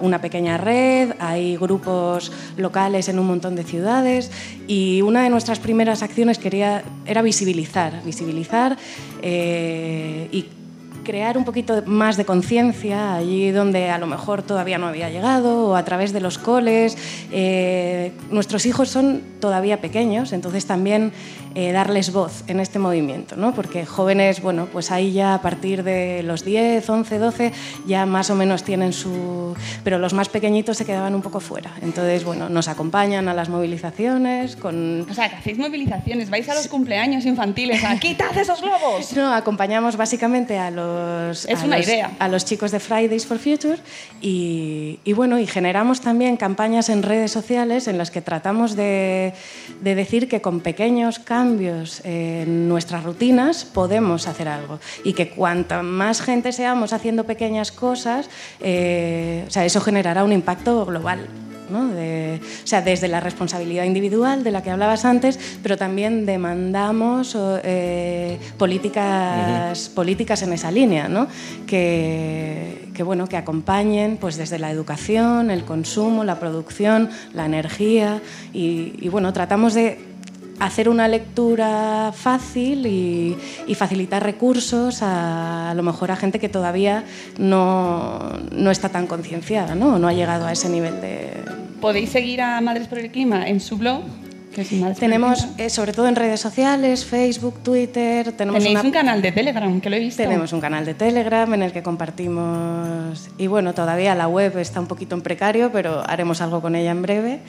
Speaker 16: Una pequeña red, hay grupos locales en un montón de ciudades y una de nuestras primeras acciones quería, era visibilizar, visibilizar eh, y crear un poquito más de conciencia allí donde a lo mejor todavía no había llegado o a través de los coles. Eh, nuestros hijos son todavía pequeños, entonces también eh, darles voz en este movimiento, ¿no? porque jóvenes, bueno, pues ahí ya a partir de los 10, 11, 12 ya más o menos tienen su... pero los más pequeñitos se quedaban un poco fuera. Entonces, bueno, nos acompañan a las movilizaciones con...
Speaker 4: O sea, que hacéis movilizaciones, vais a los cumpleaños infantiles a ¡quitad esos globos!
Speaker 16: No, acompañamos básicamente a los,
Speaker 4: Es
Speaker 16: a
Speaker 4: una
Speaker 16: los-
Speaker 4: idea.
Speaker 16: a los chicos de Fridays for Future y, y bueno, y generamos también campañas en redes sociales en las que tratamos de, de decir que con pequeños cambios en nuestras rutinas podemos hacer algo y que cuanta más gente seamos haciendo pequeñas cosas, eh, o sea, eso generará un impacto global. ¿No? De- o sea, desde la responsabilidad individual de la que hablabas antes, pero también demandamos eh, políticas, políticas en esa línea, ¿no? que, que, bueno, que acompañen pues, desde la educación, el consumo, la producción, la energía y, y, bueno, tratamos de hacer una lectura fácil y, facilitar recursos a, lo mejor a gente que todavía no, no está tan concienciada, ¿no? No ha llegado a ese nivel de...
Speaker 4: Podéis seguir a Madres por el Clima en su blog,
Speaker 16: Tenemos, eh, sobre todo en redes sociales, Facebook, Twitter. Tenemos
Speaker 4: Tenéis
Speaker 16: una-
Speaker 4: un canal de Telegram, que lo he visto.
Speaker 16: Tenemos un canal de Telegram en el que compartimos. Y bueno, todavía la web está un poquito en precario, pero haremos algo con ella en breve.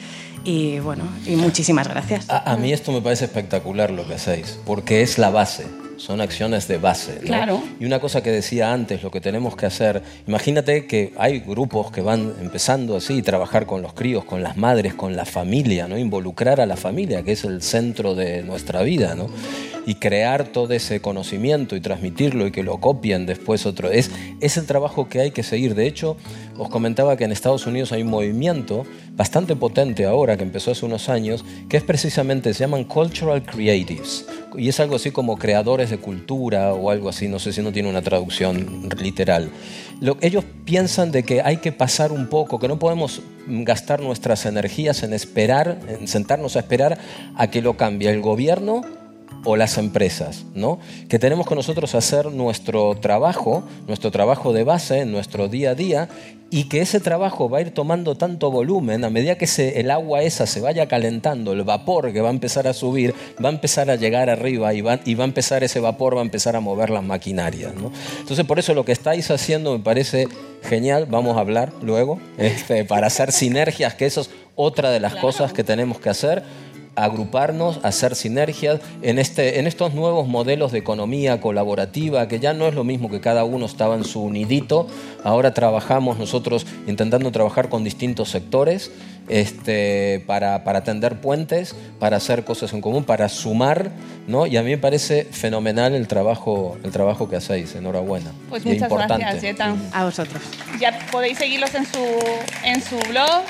Speaker 16: Y bueno, y muchísimas gracias.
Speaker 6: A, a mí esto me parece espectacular lo que hacéis, porque es la base, son acciones de base. ¿no?
Speaker 4: Claro.
Speaker 6: Y una cosa que decía antes, lo que tenemos que hacer, imagínate que hay grupos que van empezando así, trabajar con los críos, con las madres, con la familia, ¿no? involucrar a la familia, que es el centro de nuestra vida, ¿no? Y crear todo ese conocimiento y transmitirlo y que lo copien después otro. Es, es el trabajo que hay que seguir. De hecho, os comentaba que en Estados Unidos hay un movimiento bastante potente ahora, que empezó hace unos años, que es precisamente, se llaman Cultural Creatives. Y es algo así como creadores de cultura o algo así, no sé si no tiene una traducción literal. Lo, ellos piensan de que hay que pasar un poco, que no podemos gastar nuestras energías en esperar, en sentarnos a esperar a que lo cambie el gobierno o las empresas, ¿no? Que tenemos que nosotros hacer nuestro trabajo, nuestro trabajo de base, en nuestro día a día, y que ese trabajo va a ir tomando tanto volumen a medida que el agua esa se vaya calentando, el vapor que va a empezar a subir, va a empezar a llegar arriba y va, y va a empezar ese vapor, va a empezar a mover las maquinarias, ¿no? Entonces, por eso lo que estáis haciendo me parece genial, vamos a hablar luego, este, para hacer sinergias, que eso es otra de las cosas que tenemos que hacer agruparnos, hacer sinergias en, este, en estos nuevos modelos de economía colaborativa, que ya no es lo mismo que cada uno estaba en su nidito, ahora trabajamos nosotros intentando trabajar con distintos sectores este, para, para tender puentes, para hacer cosas en común, para sumar, ¿no? y a mí me parece fenomenal el trabajo, el trabajo que hacéis, enhorabuena.
Speaker 4: Pues muchas
Speaker 6: importante.
Speaker 4: gracias, Jeta.
Speaker 16: A vosotros.
Speaker 4: Ya podéis seguirlos en su, en su blog.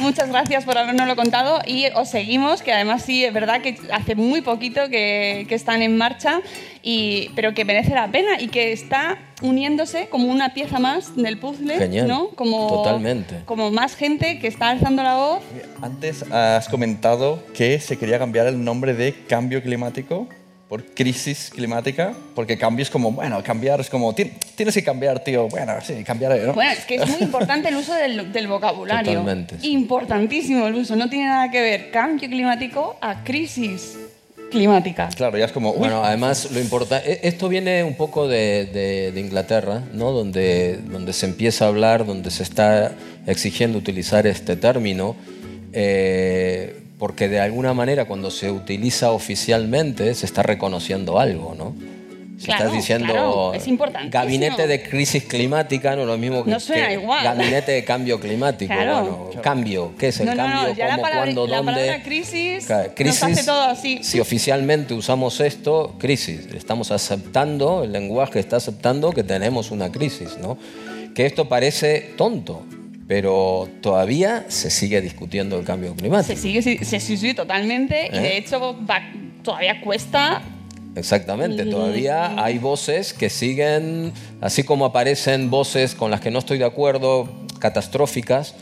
Speaker 4: Muchas gracias por habernoslo contado y os seguimos, que además sí, es verdad que hace muy poquito que, que están en marcha, y, pero que merece la pena y que está uniéndose como una pieza más del puzzle,
Speaker 3: Genial.
Speaker 4: ¿no? Como,
Speaker 3: Totalmente.
Speaker 4: Como más gente que está alzando la voz.
Speaker 3: Antes has comentado que se quería cambiar el nombre de cambio climático por crisis climática, porque cambio es como, bueno, cambiar es como, "Ti- tienes que cambiar, tío. Bueno, sí, cambiaré, ¿no?
Speaker 4: Bueno, es que es muy importante el uso del, del vocabulario.
Speaker 3: Totalmente.
Speaker 4: Importantísimo el uso. No tiene nada que ver cambio climático a crisis climática.
Speaker 3: Claro, ya es como, uy,
Speaker 6: Bueno, además, lo importante, esto viene un poco de, de- de Inglaterra, ¿no? donde, donde se empieza a hablar, donde se está exigiendo utilizar este término, eh, porque de alguna manera cuando se utiliza oficialmente se está reconociendo algo, ¿no? Si
Speaker 4: Claro,
Speaker 6: estás diciendo
Speaker 4: claro, es
Speaker 6: gabinete de crisis climática, no es lo mismo que,
Speaker 4: No suena
Speaker 6: que
Speaker 4: igual.
Speaker 6: gabinete de cambio climático.
Speaker 4: Claro.
Speaker 6: Bueno, cambio, ¿qué es el
Speaker 4: no,
Speaker 6: cambio?
Speaker 4: no, ya la
Speaker 6: ¿Cómo,
Speaker 4: palabra,
Speaker 6: cuándo,
Speaker 4: la
Speaker 6: dónde?
Speaker 4: palabra crisis,
Speaker 6: Claro,
Speaker 4: nos hace todo así.
Speaker 6: Si oficialmente usamos esto, crisis. Estamos aceptando, el lenguaje está aceptando que tenemos una crisis, ¿no? Que esto parece tonto, pero todavía se sigue discutiendo el cambio climático.
Speaker 4: Se sigue, se, sí, totalmente y
Speaker 6: ¿Eh?
Speaker 4: de hecho va- todavía cuesta
Speaker 6: Exactamente,
Speaker 4: Mm.
Speaker 6: todavía hay voces que siguen, así como aparecen voces con las que no estoy de acuerdo, catastróficas,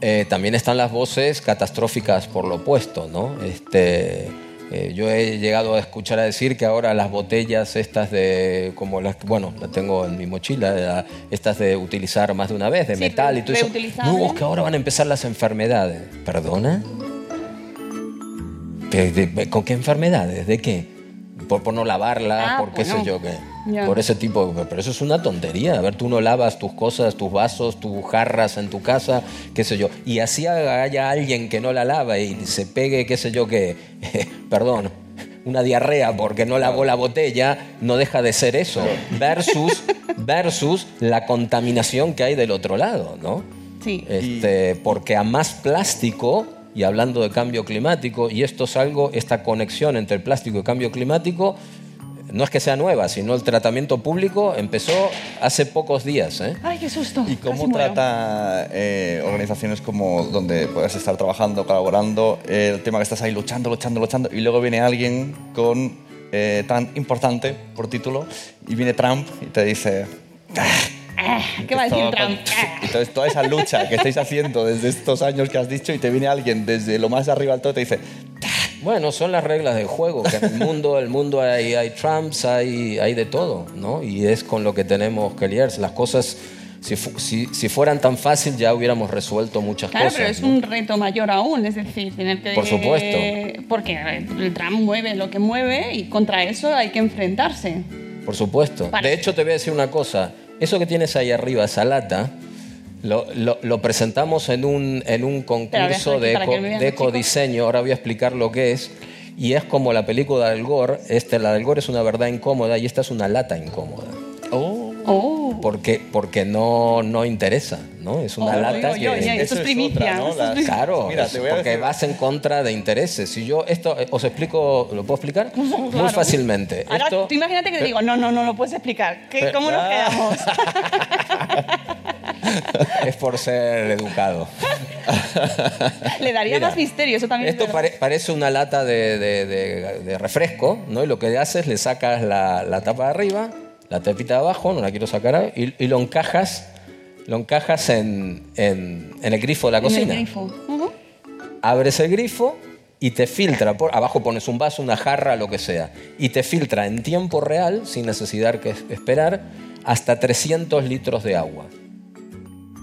Speaker 6: eh, también están las voces catastróficas por lo opuesto, ¿no? Este, eh, yo he llegado a escuchar a decir que ahora las botellas estas de, como las, bueno, las tengo en mi mochila, la- estas de utilizar más de una vez, de
Speaker 4: Sí,
Speaker 6: metal y todo eso. No, es que ahora van a empezar las enfermedades. ¿Perdona? ¿De- de- ¿Con qué enfermedades? ¿De qué? Por, por no lavarla,
Speaker 4: Ah,
Speaker 6: por qué
Speaker 4: bueno.
Speaker 6: sé yo qué. Por ese tipo, pero eso es una tontería. A ver, tú no lavas tus cosas, tus vasos, tus jarras en tu casa, qué sé yo. Y así haya alguien que no la lava y se pegue, qué sé yo qué, perdón, una diarrea porque no lavó la botella, no deja de ser eso. Versus, versus la contaminación que hay del otro lado, ¿no?
Speaker 4: Sí.
Speaker 6: Este, porque a más plástico, y hablando de cambio climático, y esto es algo, esta conexión entre el plástico y cambio climático, no es que sea nueva, sino el tratamiento público empezó hace pocos días. ¿eh?
Speaker 4: Ay, qué susto.
Speaker 3: ¿Y cómo
Speaker 4: Casi
Speaker 3: trata eh, organizaciones como donde puedes estar trabajando, colaborando, el tema que estás ahí luchando, luchando, luchando, y luego viene alguien con eh, tan importante por título, y viene Trump y te dice...
Speaker 4: Ah, ¿Qué va a decir Trump?
Speaker 3: con- Entonces, toda esa lucha que estáis haciendo desde estos años que has dicho, y te viene alguien desde lo más arriba del todo y te dice...
Speaker 6: Bueno, son las reglas del juego, que en el mundo, el mundo hay, hay Trumps, hay, hay de todo, ¿no? Y es con lo que tenemos que liarse. Las cosas Si, fu- si, si fueran tan fácil ya hubiéramos resuelto muchas
Speaker 4: Claro,
Speaker 6: cosas.
Speaker 4: pero es
Speaker 6: ¿no?
Speaker 4: un reto mayor aún, es decir, tener que...
Speaker 6: Por supuesto.
Speaker 4: Porque el tram mueve lo que mueve y contra eso hay que enfrentarse.
Speaker 6: Por supuesto.
Speaker 4: Para-
Speaker 6: De hecho, te voy a decir una cosa. Eso que tienes ahí arriba, esa lata, lo, lo- lo presentamos en un, en un concurso de, eco, de ecodiseño. Ahora voy a explicar lo que es. Y es como la película del Gore. Este, la del Gore es una verdad incómoda y esta es una lata incómoda.
Speaker 4: Oh.
Speaker 6: Porque, porque no, no interesa, ¿no? Es una
Speaker 4: Oh,
Speaker 6: lata
Speaker 4: oye,
Speaker 6: que...
Speaker 4: oye, eso es primicia, eso es primicia.
Speaker 6: Claro,
Speaker 3: Mira,
Speaker 6: es
Speaker 3: te voy a
Speaker 6: porque
Speaker 3: decir-
Speaker 6: vas en contra de intereses. Si yo esto eh, os explico, ¿lo puedo explicar? Muy
Speaker 4: Claro.
Speaker 6: fácilmente.
Speaker 4: Ahora,
Speaker 6: Esto-
Speaker 4: tú imagínate que te digo, no, no, no lo puedes explicar. ¿Qué-
Speaker 6: Pero-
Speaker 4: ¿Cómo nos
Speaker 6: Ah.
Speaker 4: quedamos?
Speaker 6: es por ser educado.
Speaker 4: Le daría
Speaker 6: Mira,
Speaker 4: más misterio, eso también es
Speaker 6: Esto pare- parece una lata de, de- de- de refresco, ¿no? Y lo que haces, le sacas la, la tapa de arriba, la tapita de abajo, no la quiero sacar, y, y lo encajas, lo encajas en, en- en el grifo de la
Speaker 4: En el
Speaker 6: cocina.
Speaker 4: grifo. Ujú.
Speaker 6: Abres el grifo y te filtra, por, abajo pones un vaso, una jarra, lo que sea, y te filtra en tiempo real, sin necesidad que esperar, hasta 300 litros de agua.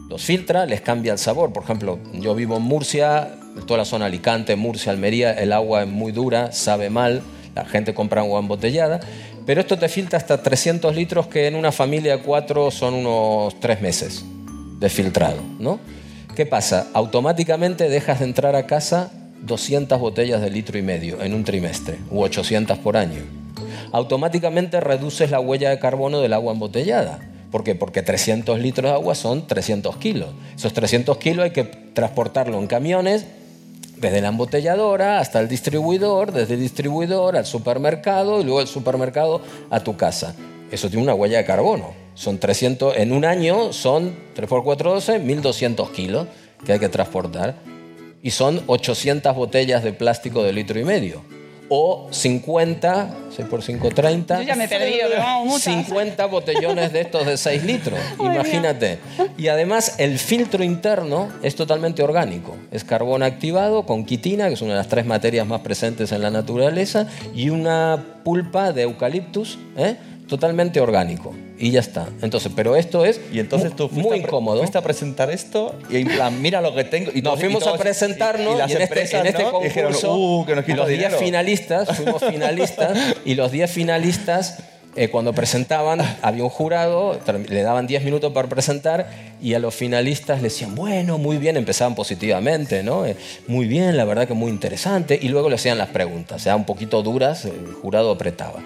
Speaker 6: Los filtra, les cambia el sabor. Por ejemplo, yo vivo en Murcia, toda la zona Alicante, Murcia, Almería, el agua es muy dura, sabe mal, la gente compra agua embotellada, pero esto te filtra hasta 300 litros que en una familia de cuatro son unos tres meses de filtrado, ¿no? ¿Qué pasa? Automáticamente dejas de entrar a casa 200 botellas de litro y medio en un trimestre, u 800 por año. Automáticamente reduces la huella de carbono del agua embotellada. ¿Por qué? Porque 300 litros de agua son 300 kilos. Esos 300 kilos hay que transportarlo en camiones desde la embotelladora hasta el distribuidor, desde el distribuidor al supermercado y luego del supermercado a tu casa. Eso tiene una huella de carbono. Son 300, en un año son 3 por 4, 12, 1200 kilos que hay que transportar. Y son 800 botellas de plástico de litro y medio. O 50, 6 por 5, 30.
Speaker 4: Yo ya me he perdido, pero vamos, muchas.
Speaker 6: 50 botellones de estos de 6 litros. Imagínate. Y además el filtro interno es totalmente orgánico. Es carbón activado con quitina, que es una de las tres materias más presentes en la naturaleza, y una pulpa de eucaliptus, ¿eh? Totalmente orgánico. Y ya está. Entonces, pero esto es
Speaker 3: Y entonces tú
Speaker 6: muy incómodo.
Speaker 3: fuiste a presentar esto y en plan, mira lo que tengo. Y
Speaker 6: Nos
Speaker 3: todos- y
Speaker 6: fuimos a presentarnos
Speaker 3: y, y las
Speaker 6: y en,
Speaker 3: empresas,
Speaker 6: este, en este concurso
Speaker 3: dijeron, uh, que nos quita
Speaker 6: los 10
Speaker 3: dinero.
Speaker 6: finalistas, fuimos finalistas y los 10 finalistas eh, cuando presentaban había un jurado, le daban 10 minutos para presentar y a los finalistas le decían, bueno, muy bien, empezaban positivamente, ¿no? Eh, muy bien, la verdad que muy interesante y luego le hacían las preguntas, o sea, un poquito duras, el jurado apretaba.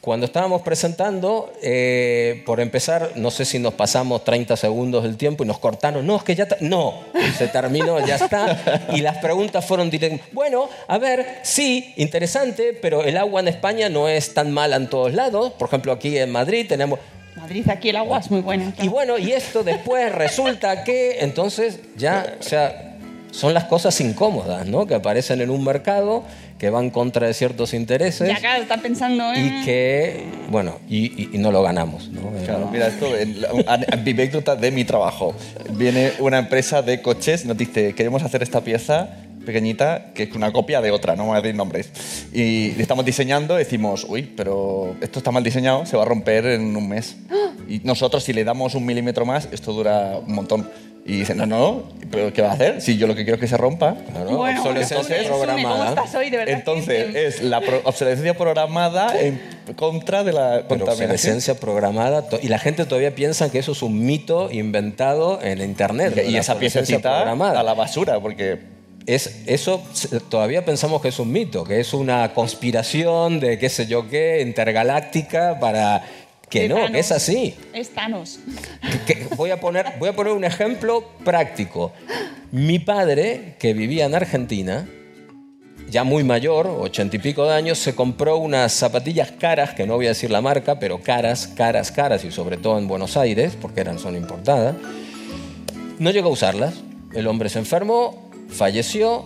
Speaker 6: Cuando estábamos presentando, eh, por empezar, no sé si nos pasamos 30 segundos del tiempo y nos cortaron. No, es que ya... ta- No, se terminó, ya está. Y las preguntas fueron directas. Bueno, a ver, sí, interesante, pero el agua en España no es tan mala en todos lados. Por ejemplo, aquí en Madrid tenemos...
Speaker 4: Madrid, aquí el agua es muy buena.
Speaker 6: Y bueno, y esto después resulta que... Entonces ya, o sea, son las cosas incómodas, ¿no? Que aparecen en un mercado, que van contra de ciertos intereses
Speaker 4: Ya acá está pensando en...
Speaker 6: y que, bueno, y, y- y no lo ganamos. ¿no?
Speaker 3: Claro, mira, esto, anécdota de mi trabajo. Viene una empresa de coches y nos dice, queremos hacer esta pieza pequeñita, que es una copia de otra, no vamos a decir nombres. Y le estamos diseñando, decimos, uy, pero esto está mal diseñado, se va a romper en un mes. Y nosotros, si le damos un milímetro más, esto dura un montón. Y dice, no, no, ¿pero qué va a hacer? Si yo lo que quiero es que se rompa.
Speaker 4: Bueno,
Speaker 6: obsolescencia
Speaker 4: Sune, Sune, ¿cómo
Speaker 6: programada.
Speaker 4: estás hoy? De verdad
Speaker 3: Entonces, es la pro- obsolescencia programada en contra de la
Speaker 6: Pero
Speaker 3: contaminación.
Speaker 6: obsolescencia programada. Y la gente todavía piensa que eso es un mito inventado en Internet.
Speaker 3: Y
Speaker 6: la
Speaker 3: esa
Speaker 6: obsolescencia
Speaker 3: piececita
Speaker 6: programada.
Speaker 3: a la basura, porque
Speaker 6: Es, eso todavía pensamos que es un mito, que es una conspiración de qué sé yo qué, intergaláctica, para que no,
Speaker 4: Thanos.
Speaker 6: que es así.
Speaker 4: Es Thanos.
Speaker 6: Que- voy, a poner, voy a poner un ejemplo práctico. Mi padre, que vivía en Argentina, ya muy mayor, ochenta y pico de años, se compró unas zapatillas caras, que no voy a decir la marca, pero caras, caras, caras, y sobre todo en Buenos Aires, porque eran, son importadas. No llegó a usarlas. El hombre se enfermó, falleció.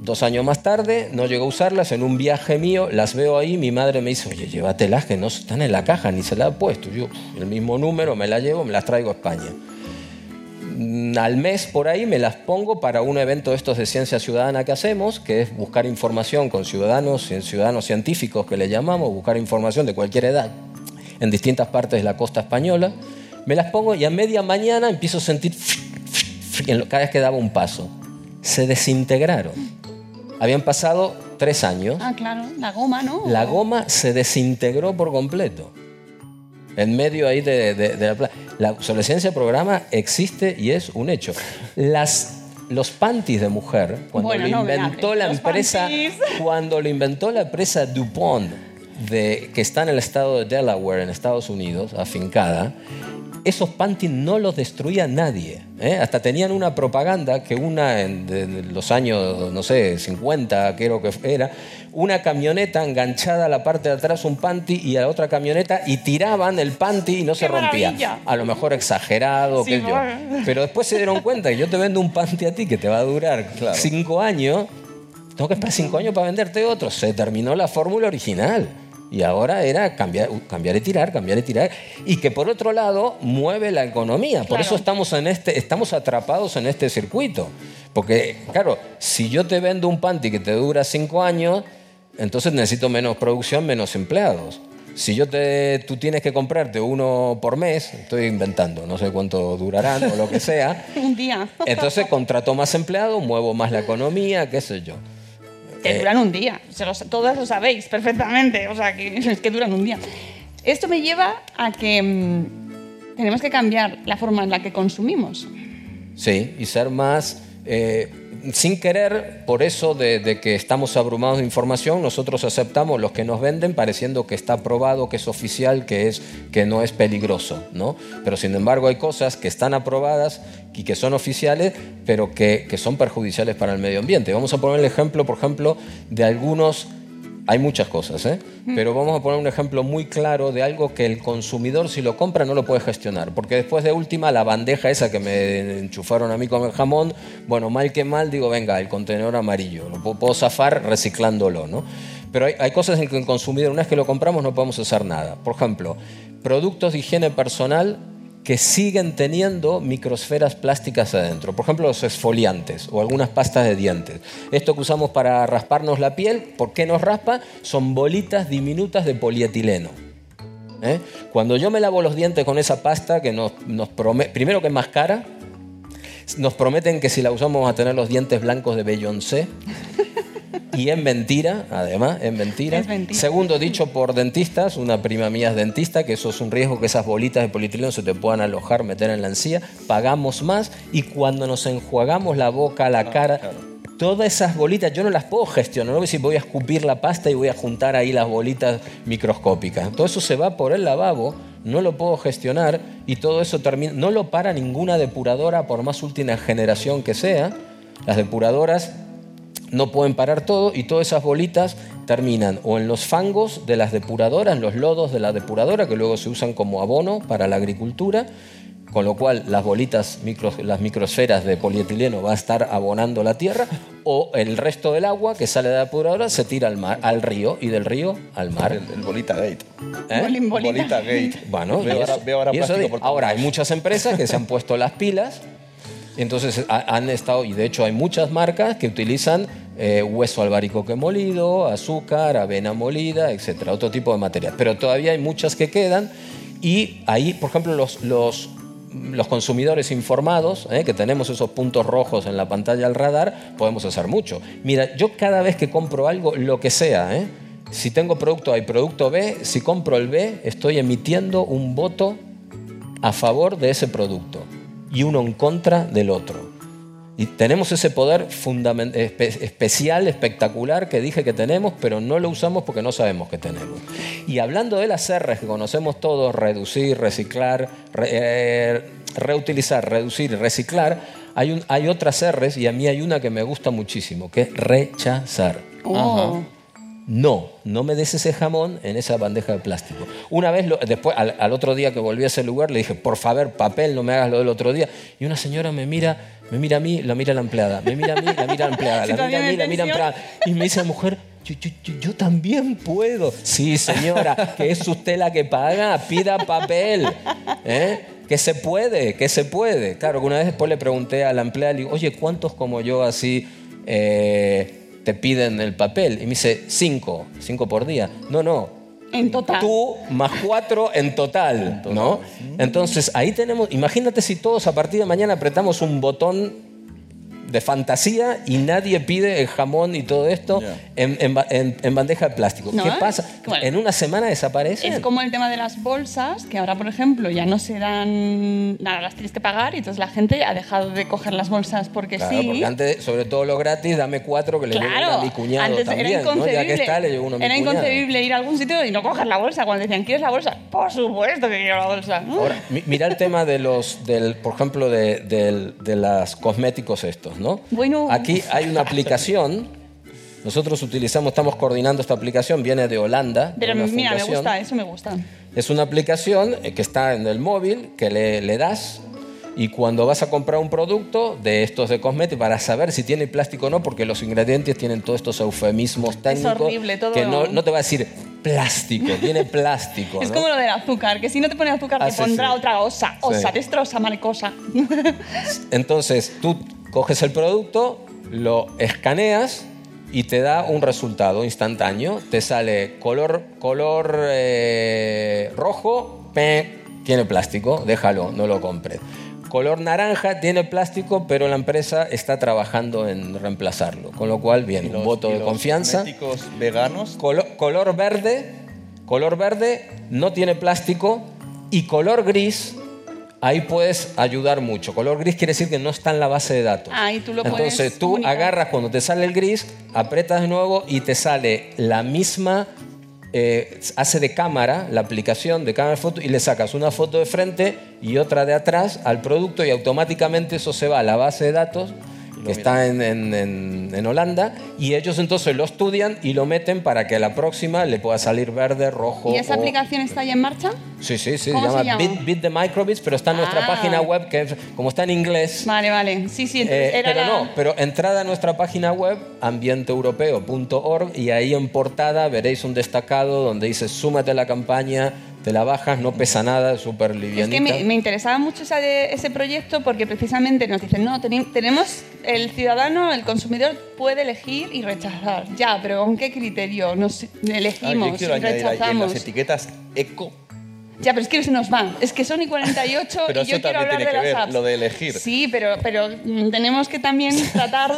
Speaker 6: Dos años más tarde no llegó a usarlas. En un viaje mío las veo ahí. Mi madre me dice, oye, llévatelas que no están en la caja, ni se la ha puesto. Yo, el mismo número, me la llevo, me las traigo a España. Mm, Al mes por ahí me las pongo para un evento de estos de ciencia ciudadana que hacemos, que es buscar información con ciudadanos, ciudadanos científicos que le llamamos, buscar información de cualquier edad en distintas partes de la costa española. Me las pongo y a media mañana empiezo a sentir cada vez que daba un paso. Se desintegraron. Habían pasado tres años.
Speaker 4: Ah, claro, la goma, ¿no?
Speaker 6: La goma se desintegró por completo. En medio ahí de, de- de la obsolescencia de programa existe y es un hecho. Las, los panties de mujer, cuando
Speaker 4: Bueno,
Speaker 6: lo inventó la
Speaker 4: Los
Speaker 6: empresa,
Speaker 4: panties.
Speaker 6: cuando lo inventó la empresa DuPont, de, que está en el estado de Delaware, en Estados Unidos, afincada, esos panties no los destruía nadie. ¿eh? Hasta tenían una propaganda que una en de- de los años, no sé, 50, creo que era, una camioneta enganchada a la parte de atrás un panty y a la otra camioneta y tiraban el panty y no se rompía.
Speaker 4: maravilla!
Speaker 6: A lo mejor exagerado,
Speaker 4: Sí,
Speaker 6: qué sé yo. Pero después se dieron cuenta que yo te vendo un panty a ti que te va a durar cinco años, tengo que esperar cinco años para venderte otro. Se terminó la fórmula original. Y ahora era cambiar, cambiar y tirar, cambiar y tirar. Y que por otro lado mueve la economía. Por
Speaker 4: Claro.
Speaker 6: eso estamos, en este, estamos atrapados en este circuito. Porque, claro, si yo te vendo un panty que te dura cinco años, entonces necesito menos producción, menos empleados. Si yo te, tú tienes que comprarte uno por mes, estoy inventando, no sé cuánto durarán o lo que sea,
Speaker 4: Un día.
Speaker 6: entonces contrato más empleados, muevo más la economía, qué sé yo.
Speaker 4: Que
Speaker 6: Eh,
Speaker 4: duran un día. Se lo- todas lo sabéis perfectamente. O sea, que, es que duran un día. Esto me lleva a que mm, tenemos que cambiar la forma en la que consumimos.
Speaker 6: Sí, y ser más, eh, sin querer, por eso de, que estamos abrumados de información, nosotros aceptamos los que nos venden pareciendo que está probado, que es oficial, que, es, que no es peligroso, ¿no? Pero sin embargo hay cosas que están aprobadas y que son oficiales, pero que, que son perjudiciales para el medio ambiente. Vamos a poner el ejemplo, por ejemplo, de algunos... Hay muchas cosas, ¿eh? pero vamos a poner un ejemplo muy claro de algo que el consumidor si lo compra no lo puede gestionar, porque después de última la bandeja esa que me enchufaron a mí con el jamón, bueno, mal que mal digo, venga, el contenedor amarillo, lo puedo, zafar reciclándolo, ¿no? Pero hay, hay cosas en que el consumidor, una vez que lo compramos, no podemos hacer nada. Por ejemplo, productos de higiene personal que siguen teniendo microsferas plásticas adentro. Por ejemplo, los exfoliantes o algunas pastas de dientes. Esto que usamos para rasparnos la piel, ¿por qué nos raspa? Son bolitas diminutas de polietileno. ¿eh? Cuando yo me lavo los dientes con esa pasta que nos, nos promete, primero que es más cara, nos prometen que si la usamos vamos a tener los dientes blancos de Beyoncé. Y es mentira, además, es mentira.
Speaker 4: Es mentira.
Speaker 6: Segundo, dicho por dentistas, una prima mía es dentista, que eso es un riesgo que esas bolitas de polietileno se te puedan alojar, meter en la encía. Pagamos más y cuando nos enjuagamos la boca, la cara, todas esas bolitas yo no las puedo gestionar. No voy a decir voy a escupir la pasta y voy a juntar ahí las bolitas microscópicas. Todo eso se va por el lavabo, no lo puedo gestionar y todo eso termina. No lo para ninguna depuradora, por más última generación que sea. Las depuradoras no pueden parar todo y todas esas bolitas terminan o en los fangos de las depuradoras, en los lodos de la depuradora, que luego se usan como abono para la agricultura, con lo cual las bolitas, micro- las microsferas de polietileno va a estar abonando la tierra, o el resto del agua que sale de la depuradora se tira al mar, al río, y del río al mar. El,
Speaker 3: bolita gate.
Speaker 6: ¿Eh?
Speaker 4: Bolita.
Speaker 3: Bolita gate.
Speaker 6: Bueno,
Speaker 3: Veo
Speaker 6: y
Speaker 3: ahora- veo ahora
Speaker 6: y eso
Speaker 3: plástico
Speaker 6: de-
Speaker 3: por todos
Speaker 6: ahora hay muchas empresas que se han puesto las pilas entonces ha- han estado, y de hecho hay muchas marcas que utilizan eh, hueso albaricoque molido, azúcar, avena molida, etcétera, otro tipo de material. Pero todavía hay muchas que quedan y ahí, por ejemplo, los, los, consumidores informados, eh, que tenemos esos puntos rojos en la pantalla del radar, podemos hacer mucho. Mira, yo cada vez que compro algo, lo que sea, eh, si tengo producto A y producto B, si compro el B, estoy emitiendo un voto a favor de ese producto y uno en contra del otro. Y tenemos ese poder espe- especial, espectacular que dije que tenemos, pero no lo usamos porque no sabemos que tenemos. Y hablando de las R's que conocemos todos, reducir, reciclar, re- eh, reutilizar, reducir y reciclar, hay, un- hay otras R's y a mí hay una que me gusta muchísimo, que es rechazar.
Speaker 4: Oh.
Speaker 6: No, no me des ese jamón en esa bandeja de plástico. Una vez, lo- después, al, al otro día que volví a ese lugar, le dije, por favor, papel, no me hagas lo del otro día. Y una señora me mira, me mira a mí, la mira la empleada, me mira a mí, la mira la empleada, la mira a mí, la mira la
Speaker 4: tensión.
Speaker 6: empleada. Y me dice la mujer, yo, yo- yo- yo también puedo. Sí, señora, que es usted la que paga, pida papel. ¿eh? Que se puede, que se puede. Claro, que una vez después le pregunté a la empleada, le digo, oye, ¿cuántos como yo así eh, te piden el papel? Y me dice, cinco, cinco por día. No, no,
Speaker 4: En total.
Speaker 6: Tú más cuatro en total, ¿no? Entonces ahí tenemos, imagínate si todos a partir de mañana apretamos un botón de fantasía y nadie pide el jamón y todo esto en, en ba- en- en bandeja de plástico.
Speaker 4: No,
Speaker 6: ¿Qué pasa?
Speaker 4: Bueno.
Speaker 6: En una semana desaparecen.
Speaker 4: Es como el tema de las bolsas, que ahora, por ejemplo, ya no se dan, nada, las tienes que pagar y entonces la gente ha dejado de coger las bolsas porque
Speaker 6: Claro,
Speaker 4: sí.
Speaker 6: porque antes, sobre todo lo gratis, dame cuatro que le
Speaker 4: Claro,
Speaker 6: a mi cuñado
Speaker 4: antes
Speaker 6: también,
Speaker 4: era
Speaker 6: ¿no?
Speaker 4: inconcebible,
Speaker 6: Ya que está, le llevo uno a mi
Speaker 4: era
Speaker 6: cuñado.
Speaker 4: inconcebible ir a algún sitio y no coger la bolsa. Cuando decían, ¿quieres la bolsa? Por supuesto que quiero la bolsa.
Speaker 6: Ahora, mi- mira el tema de los, del, por ejemplo, de, del- de las cosméticos estos, ¿no?
Speaker 4: Bueno.
Speaker 6: Aquí hay una aplicación, nosotros utilizamos, estamos coordinando esta aplicación, viene de Holanda. de
Speaker 4: Pero
Speaker 6: una
Speaker 4: mira, me gusta, eso me gusta.
Speaker 6: Es una aplicación que está en el móvil, que le, le das y cuando vas a comprar un producto de estos de cosméticos para saber si tiene plástico o no, porque los ingredientes tienen todos estos eufemismos técnicos
Speaker 4: horrible, todo-
Speaker 6: que no, no te va a decir plástico, tiene plástico.
Speaker 4: Es
Speaker 6: ¿no?
Speaker 4: como lo del azúcar, que si no te pone azúcar
Speaker 6: Ah,
Speaker 4: te
Speaker 6: sí,
Speaker 4: pondrá
Speaker 6: sí.
Speaker 4: otra osa. Osa,
Speaker 6: Sí.
Speaker 4: destroza, maricosa.
Speaker 6: Entonces tú coges el producto, lo escaneas y te da un resultado instantáneo. Te sale color, color eh, rojo, pe, tiene plástico, déjalo, no lo compres. Color naranja tiene plástico, pero la empresa está trabajando en reemplazarlo. Con lo cual, bien, un voto de
Speaker 3: los
Speaker 6: confianza.
Speaker 3: veganos.
Speaker 6: Colo- color verde, color verde no tiene plástico y color gris, ahí puedes ayudar mucho. Color gris quiere decir que no está en la base de datos.
Speaker 4: Ah, y tú lo
Speaker 6: Entonces
Speaker 4: puedes
Speaker 6: tú
Speaker 4: comunicar.
Speaker 6: agarras cuando te sale el gris, apretas de nuevo y te sale la misma, eh, hace de cámara, la aplicación de cámara de foto y le sacas una foto de frente y otra de atrás al producto y automáticamente eso se va a la base de datos que está en, en- en- en Holanda y ellos entonces lo estudian y lo meten para que a la próxima le pueda salir verde, rojo.
Speaker 4: ¿Y esa
Speaker 6: o-
Speaker 4: aplicación está ya en marcha?
Speaker 6: Sí, sí, sí, se
Speaker 4: ¿Cómo
Speaker 6: llama,
Speaker 4: se llama?
Speaker 6: Beat, Beat the Microbits, pero está en nuestra
Speaker 4: Ah.
Speaker 6: página web, que como está en inglés,
Speaker 4: Vale, vale. Sí, sí, entonces
Speaker 6: eh,
Speaker 4: era
Speaker 6: pero
Speaker 4: la-
Speaker 6: no, pero entrada a nuestra página web, ambienteeuropeo.org, y ahí en portada veréis un destacado donde dice súmate a la campaña, te la bajas, no pesa nada, es súper
Speaker 4: Es
Speaker 6: livianita.
Speaker 4: que me, me interesaba mucho esa de- ese proyecto porque precisamente nos dicen, no, teni- tenemos, el ciudadano, el consumidor puede elegir y rechazar. Ya, pero ¿con qué criterio nos
Speaker 3: Ah,
Speaker 4: elegimos
Speaker 3: quiero
Speaker 4: y
Speaker 3: añadir ahí en
Speaker 4: rechazamos?
Speaker 3: las etiquetas eco.
Speaker 4: Ya, pero es que se nos van. Es que son y 48
Speaker 3: Pero
Speaker 4: y yo
Speaker 3: eso
Speaker 4: quiero hablar
Speaker 3: tiene
Speaker 4: de
Speaker 3: que
Speaker 4: las
Speaker 3: ver,
Speaker 4: apps.
Speaker 3: lo de elegir.
Speaker 4: Sí, pero, pero tenemos que también tratar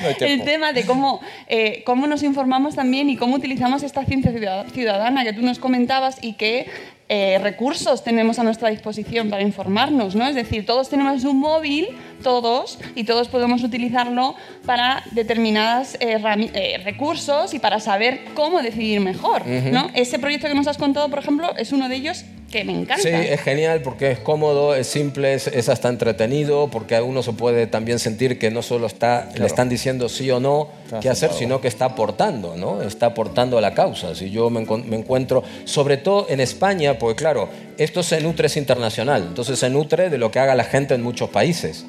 Speaker 3: No
Speaker 4: el tema de cómo, eh, cómo nos informamos también y cómo utilizamos esta ciencia ciudad- ciudadana que tú nos comentabas y qué eh, recursos tenemos a nuestra disposición para informarnos, ¿no? Es decir, todos tenemos un móvil, todos, y todos podemos utilizarlo para determinados recursos y para saber cómo decidir mejor,
Speaker 6: Ujú.
Speaker 4: ¿no? Ese proyecto que nos has contado, por ejemplo, es uno de ellos que me encanta.
Speaker 6: Sí, es genial porque es cómodo, es simple, es, es hasta entretenido, porque a uno se puede también sentir que no solo está, le están diciendo sí o no qué hacer, sino que está aportando, ¿no? Está aportando a la causa. Si yo me, me encuentro, sobre todo en España, porque claro, esto se nutre es internacional, entonces se nutre de lo que haga la gente en muchos países.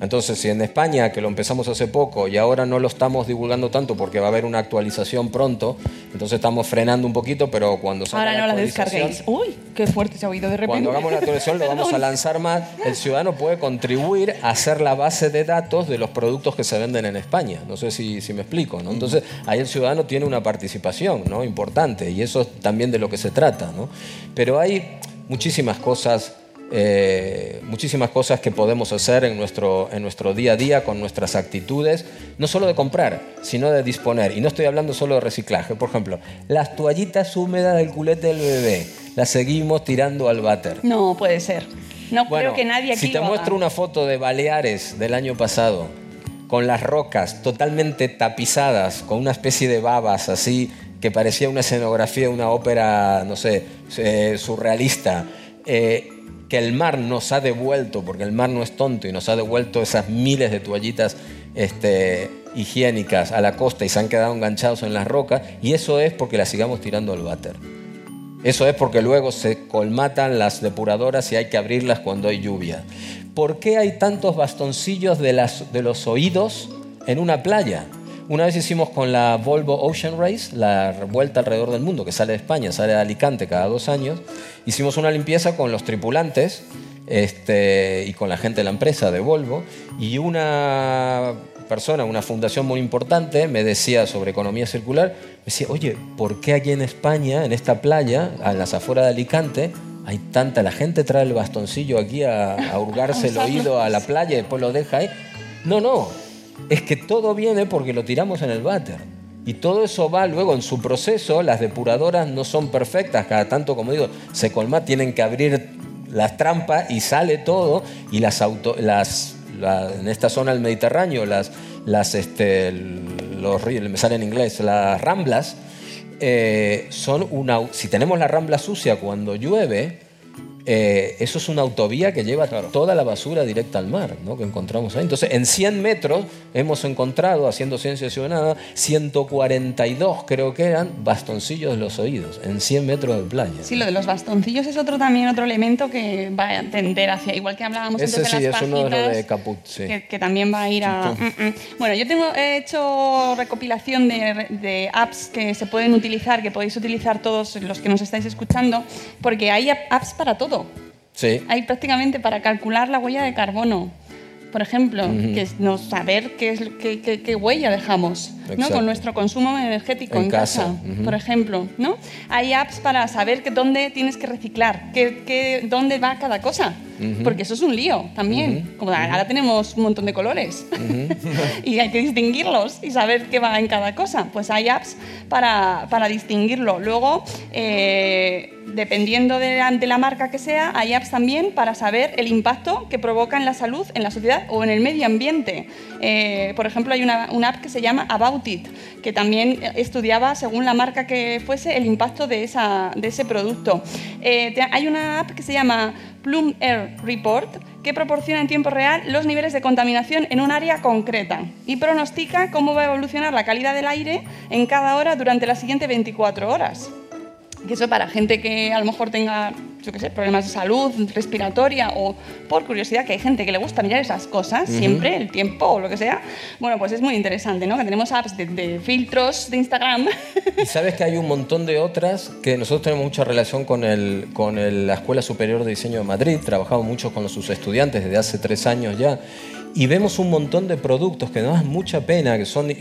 Speaker 6: Entonces, si en España, que lo empezamos hace poco y ahora no lo estamos divulgando tanto porque va a haber una actualización pronto, entonces estamos frenando un poquito, pero cuando salga
Speaker 4: Ahora no la descarguéis. Uy, qué fuerte se ha oído de repente.
Speaker 6: cuando hagamos la actualización lo vamos a lanzar más. El ciudadano puede contribuir a hacer la base de datos de los productos que se venden en España. No sé si, si me explico. ¿no? Entonces ahí el ciudadano tiene una participación ¿no? importante y eso es también de lo que se trata. ¿no? Pero hay muchísimas cosas. Eh, muchísimas cosas que podemos hacer en nuestro, en nuestro día a día con nuestras actitudes, no solo de comprar, sino de disponer. Y no estoy hablando solo de reciclaje. Por ejemplo, las toallitas húmedas del culete del bebé, las seguimos tirando al váter.
Speaker 4: No puede ser. No
Speaker 6: Bueno,
Speaker 4: creo que nadie aquí
Speaker 6: si te
Speaker 4: lo haga.
Speaker 6: muestro una foto de Baleares del año pasado, con las rocas totalmente tapizadas, con una especie de babas así, que parecía una escenografía de una ópera, no sé, eh, surrealista, eh, que el mar nos ha devuelto, porque el mar no es tonto y nos ha devuelto esas miles de toallitas este, higiénicas a la costa y se han quedado enganchados en las rocas, y eso es porque las sigamos tirando al váter. Eso es porque luego se colmatan las depuradoras y hay que abrirlas cuando hay lluvia. ¿Por qué hay tantos bastoncillos de, de los oídos en una playa? Una vez hicimos con la Volvo Ocean Race, la vuelta alrededor del mundo, que sale de España, sale de Alicante cada dos años, hicimos una limpieza con los tripulantes este, y con la gente de la empresa de Volvo. Y una persona, una fundación muy importante, me decía sobre economía circular, me decía, oye, ¿por qué aquí en España, en esta playa, a las afueras de Alicante, hay tanta, la gente trae el bastoncillo aquí a, a hurgarse el oído a la playa y después lo deja ahí? No, no, es que todo viene porque lo tiramos en el váter. Y todo eso va luego en su proceso, las depuradoras no son perfectas, cada tanto, como digo, se colma, tienen que abrir las trampas y sale todo, y las, auto, en esta zona del Mediterráneo, las, las este, los ríos, me sale en inglés, las ramblas, eh, son una, si tenemos la rambla sucia cuando llueve, eh, eso es una autovía que lleva toda la basura directa al mar, ¿no? que encontramos ahí. Entonces, en 100 metros hemos encontrado, haciendo ciencia ciudadana, 142 creo que eran bastoncillos de los oídos, en 100 metros de playa.
Speaker 4: Sí, lo de los bastoncillos es otro también otro elemento que va a tender hacia, igual que hablábamos
Speaker 6: Ese
Speaker 4: antes de
Speaker 6: sí,
Speaker 4: las
Speaker 6: es uno de
Speaker 4: pajitas,
Speaker 6: de Caput, sí.
Speaker 4: que, que también va a ir a... Mm, mm. Bueno, yo tengo he hecho recopilación de, de apps que se pueden utilizar, que podéis utilizar todos los que nos estáis escuchando, porque hay ap- apps para todo.
Speaker 6: Sí.
Speaker 4: Hay prácticamente para calcular la huella de carbono, por ejemplo,
Speaker 6: Ujú.
Speaker 4: que es no saber qué, es, qué, qué- qué huella dejamos ¿no? Con nuestro consumo energético en,
Speaker 6: En casa,
Speaker 4: casa,
Speaker 6: ujú.
Speaker 4: por ejemplo. ¿no? Hay apps para saber que dónde tienes que reciclar, qué- dónde va cada cosa.
Speaker 6: Ujú.
Speaker 4: Porque eso es un lío también. Como ahora tenemos un montón de colores y hay que distinguirlos y saber qué va en cada cosa. Pues hay apps para, para distinguirlo. Luego, eh, dependiendo de la, marca que sea, hay apps también para saber el impacto que provoca en la salud, en la sociedad o en el medio ambiente. Eh, por ejemplo, hay una, app que se llama About It, que también estudiaba, según la marca que fuese, el impacto de, ese producto. Eh, hay una app que se llama Plum Air Report, que proporciona en tiempo real los niveles de contaminación en un área concreta y pronostica cómo va a evolucionar la calidad del aire en cada hora durante las siguientes 24 horas. Que eso para gente que a lo mejor tenga, yo qué sé, problemas de salud respiratoria o por curiosidad, que hay gente que le gusta mirar esas cosas
Speaker 6: Ujú.
Speaker 4: siempre, el tiempo o lo que sea. Bueno, pues es muy interesante, ¿no? Que tenemos apps de, de filtros de Instagram.
Speaker 6: Y sabes que hay un montón de otras que nosotros tenemos mucha relación con, el, con el- la Escuela Superior de Diseño de Madrid, trabajamos mucho con sus estudiantes desde hace tres años ya, y vemos un montón de productos que nos dan mucha pena, que son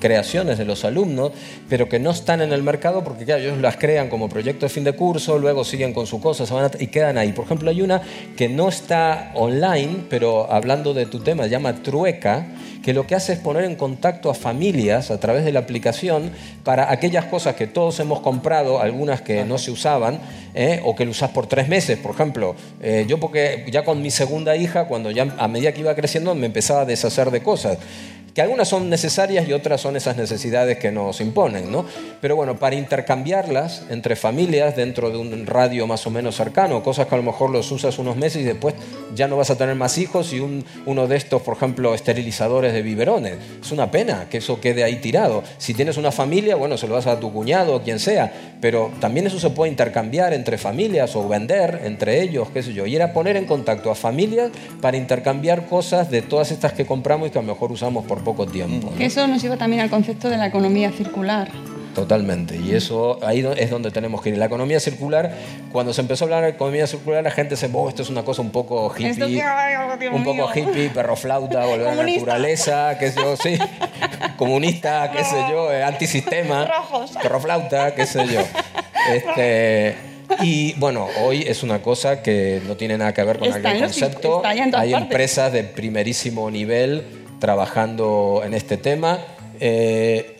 Speaker 6: creaciones de los alumnos, pero que no están en el mercado porque ellos las crean como proyecto de fin de curso, luego siguen con su cosa se van a- y quedan ahí. Por ejemplo, hay una que no está online, pero hablando de tu tema, se llama Trueca, que lo que hace es poner en contacto a familias a través de la aplicación para aquellas cosas que todos hemos comprado, algunas que no se usaban, ¿eh? o que lo usas por tres meses. Por ejemplo, eh, yo porque ya con mi segunda hija, cuando ya a medida que iba creciendo, me empezaba a deshacer de cosas que algunas son necesarias y otras son esas necesidades que nos imponen, ¿no? Pero bueno, para intercambiarlas entre familias dentro de un radio más o menos cercano, cosas que a lo mejor los usas unos meses y después ya no vas a tener más hijos y un- uno de estos, por ejemplo, esterilizadores de biberones. Es una pena que eso quede ahí tirado. Si tienes una familia, bueno, se lo das a tu cuñado o quien sea, pero también eso se puede intercambiar entre familias o vender entre ellos, qué sé yo. Y era poner en contacto a familias para intercambiar cosas de todas estas que compramos y que a lo mejor usamos por poco tiempo.
Speaker 4: eso nos lleva también al concepto de la economía circular.
Speaker 6: Totalmente. Y eso ahí es donde tenemos que ir. La economía circular, cuando se empezó a hablar de economía circular, la gente se, oh, esto es una cosa un poco hippie,
Speaker 4: que- ay, Dios
Speaker 6: un poco hippie, perro flauta, volver a la naturaleza, qué sé yo, sí, comunista, qué sé yo, eh, antisistema,
Speaker 4: Rojos.
Speaker 6: perro flauta, qué sé yo. Este, y bueno, hoy es una cosa que no tiene nada que ver con
Speaker 4: Está
Speaker 6: aquel
Speaker 4: los-
Speaker 6: concepto. Hay
Speaker 4: partes.
Speaker 6: empresas de primerísimo nivel trabajando en este tema. Eh,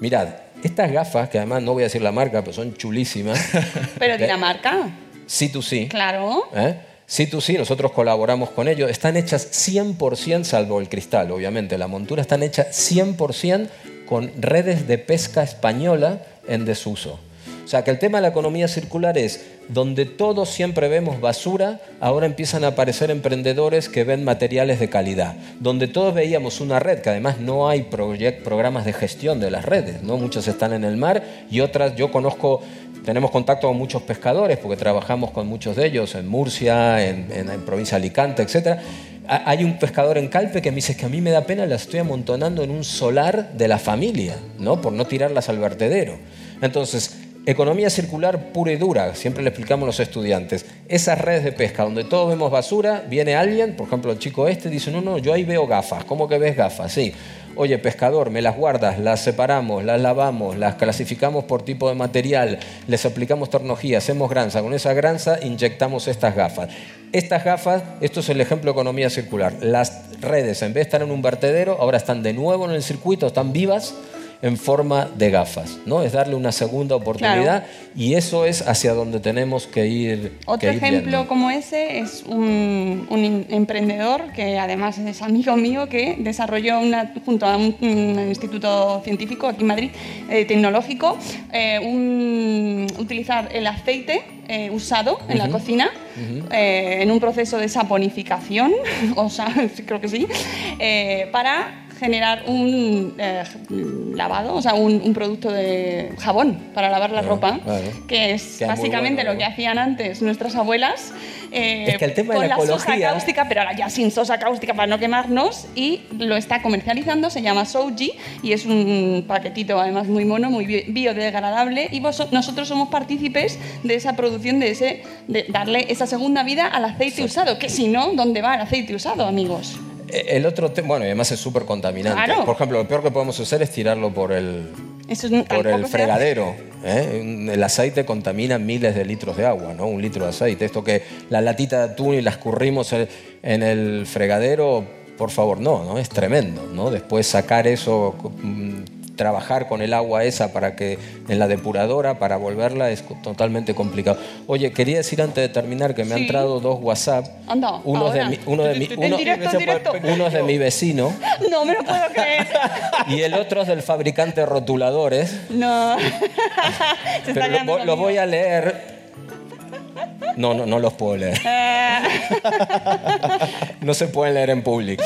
Speaker 6: mirad, estas gafas, que además no voy a decir la marca, pero son chulísimas.
Speaker 4: Pero
Speaker 6: de
Speaker 4: Dinamarca,
Speaker 6: C2C.
Speaker 4: claro.
Speaker 6: ¿eh? C2C, nosotros colaboramos con ellos. Están hechas 100%, salvo el cristal, obviamente. La montura están hechas 100% con redes de pesca española en desuso. O sea, que el tema de la economía circular es donde todos siempre vemos basura, ahora empiezan a aparecer emprendedores que ven materiales de calidad. Donde todos veíamos una red, que además no hay programas de gestión de las redes, ¿no? Muchas están en el mar y otras, yo conozco tenemos contacto con muchos pescadores porque trabajamos con muchos de ellos en Murcia, en, provincia de Alicante, etc. Ha- Hay un pescador en Calpe que me dice que a mí me da pena, las estoy amontonando en un solar de la familia, ¿no? por no tirarlas al vertedero. Entonces, Economía circular pura y dura, siempre le explicamos a los estudiantes. Esas redes de pesca donde todos vemos basura, viene alguien, por ejemplo el chico este, dice, no, no, yo ahí veo gafas. ¿Cómo que ves gafas? Sí. Oye, pescador, me las guardas, las separamos, las lavamos, las clasificamos por tipo de material, les aplicamos tecnología, hacemos granza. Con esa granza inyectamos estas gafas. Estas gafas, esto es el ejemplo de economía circular. Las redes, en vez de estar en un vertedero, ahora están de nuevo en el circuito, están vivas en forma de gafas, ¿no? Es darle una segunda oportunidad y eso es hacia donde tenemos que ir.
Speaker 4: Otro
Speaker 6: que ir
Speaker 4: ejemplo
Speaker 6: viendo.
Speaker 4: como ese es un, un emprendedor que además es amigo mío que desarrolló una, junto a un, un instituto científico aquí en Madrid, eh, tecnológico, eh, un- utilizar el aceite eh, usado en la cocina en un proceso de saponificación, o sea, creo que sí, para generar un eh, lavado, o sea, un, un producto de jabón para lavar la
Speaker 6: Claro,
Speaker 4: ropa,
Speaker 6: claro.
Speaker 4: que es
Speaker 6: Que es
Speaker 4: básicamente
Speaker 6: bueno,
Speaker 4: lo que hacían antes nuestras abuelas. eh,
Speaker 6: Es que el tema de
Speaker 4: con
Speaker 6: la
Speaker 4: sosa
Speaker 6: ecología-
Speaker 4: cáustica, pero ahora ya sin sosa cáustica para no quemarnos, y lo está comercializando, se llama Souji, y es un paquetito además muy mono, muy bi- biodegradable, y vos- nosotros somos partícipes de esa producción, de, ese, de darle esa segunda vida al aceite usado, que si no, ¿dónde va el aceite usado, amigos?
Speaker 6: Eh, El otro tema, bueno, y además es súper contaminante.
Speaker 4: Claro.
Speaker 6: Por ejemplo, lo peor que podemos hacer es tirarlo por el,
Speaker 4: Eso es,
Speaker 6: por el fregadero. ¿eh? El aceite contamina miles de litros de agua, ¿no? Un litro de aceite. Esto que la latita de atún y la escurrimos en- en el fregadero, por favor, no, ¿no? Es tremendo, ¿no? Después sacar eso, mm, trabajar con el agua esa para que en la depuradora para volverla es totalmente complicado. Oye, quería decir antes de terminar que me han entrado dos WhatsApp.
Speaker 4: Anda,
Speaker 6: Uno es de mi, uno de mi- uno-
Speaker 4: directo, en directo.
Speaker 6: uno es de mi vecino
Speaker 4: No me lo puedo creer.
Speaker 6: y el otro es del fabricante de rotuladores.
Speaker 4: No. Se está
Speaker 6: Pero lo voy a leer. No, no, no los puedo leer. No se pueden leer en público.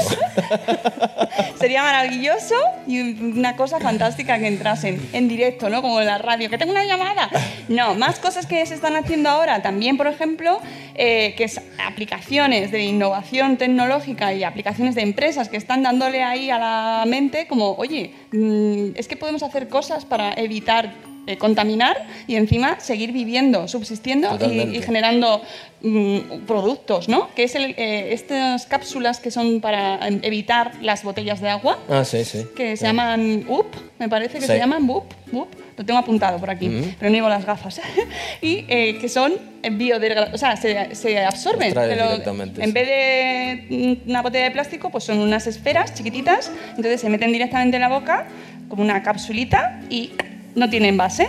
Speaker 4: sería maravilloso y una cosa fantástica que entrasen en directo, ¿no? Como en la radio, que tengo una llamada. No, más cosas que se están haciendo ahora. También, por ejemplo, eh, que es aplicaciones de innovación tecnológica y aplicaciones de empresas que están dándole ahí a la mente como, oye, mm, es que podemos hacer cosas para evitar eh, contaminar y encima seguir viviendo, subsistiendo y, generando mm, productos, ¿no? Que es el, eh, estas cápsulas que son para em, evitar las botellas de agua,
Speaker 6: Ah, sí, sí.
Speaker 4: que se llaman UP, me parece que se llaman UP, UP, lo tengo apuntado por aquí,
Speaker 6: Ujú.
Speaker 4: pero no llevo las gafas, y eh, que son biodegradables, o sea, se, se absorben.
Speaker 6: Directamente,
Speaker 4: en
Speaker 6: sí.
Speaker 4: vez de mm, una botella de plástico, pues son unas esferas chiquititas, entonces se meten directamente en la boca como una capsulita y no tienen base.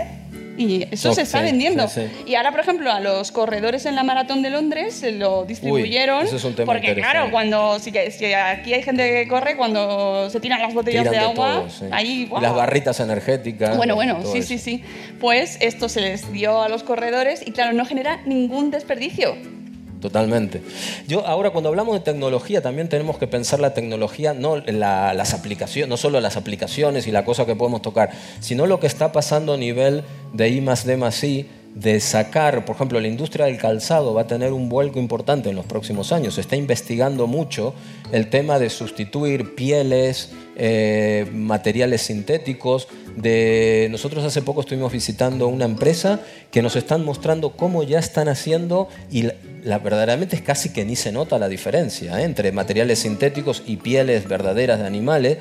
Speaker 4: Y eso se está vendiendo.
Speaker 6: sí, sí.
Speaker 4: Y ahora, por ejemplo, a los corredores en la maratón de Londres se lo distribuyeron.
Speaker 6: ese es un tema
Speaker 4: porque, claro, cuando si, aquí hay gente que corre, cuando se tiran las botellas
Speaker 6: Tiran
Speaker 4: de
Speaker 6: de
Speaker 4: agua,
Speaker 6: todo, sí.
Speaker 4: ahí.
Speaker 6: Las barritas energéticas.
Speaker 4: Bueno, bueno, sí,
Speaker 6: eso.
Speaker 4: sí, sí. Pues esto se les dio a los corredores y, claro, no genera ningún desperdicio.
Speaker 6: Totalmente. Yo ahora cuando hablamos de tecnología también tenemos que pensar la tecnología no la- las aplicaciones, no solo las aplicaciones y la cosa que podemos tocar, sino lo que está pasando a nivel de I más D más I, de sacar, por ejemplo, la industria del calzado va a tener un vuelco importante en los próximos años. Se está investigando mucho el tema de sustituir pieles, eh, materiales sintéticos. De... Nosotros hace poco estuvimos visitando una empresa que nos están mostrando cómo ya están haciendo y la, verdaderamente es casi que ni se nota la diferencia ¿eh? entre materiales sintéticos y pieles verdaderas de animales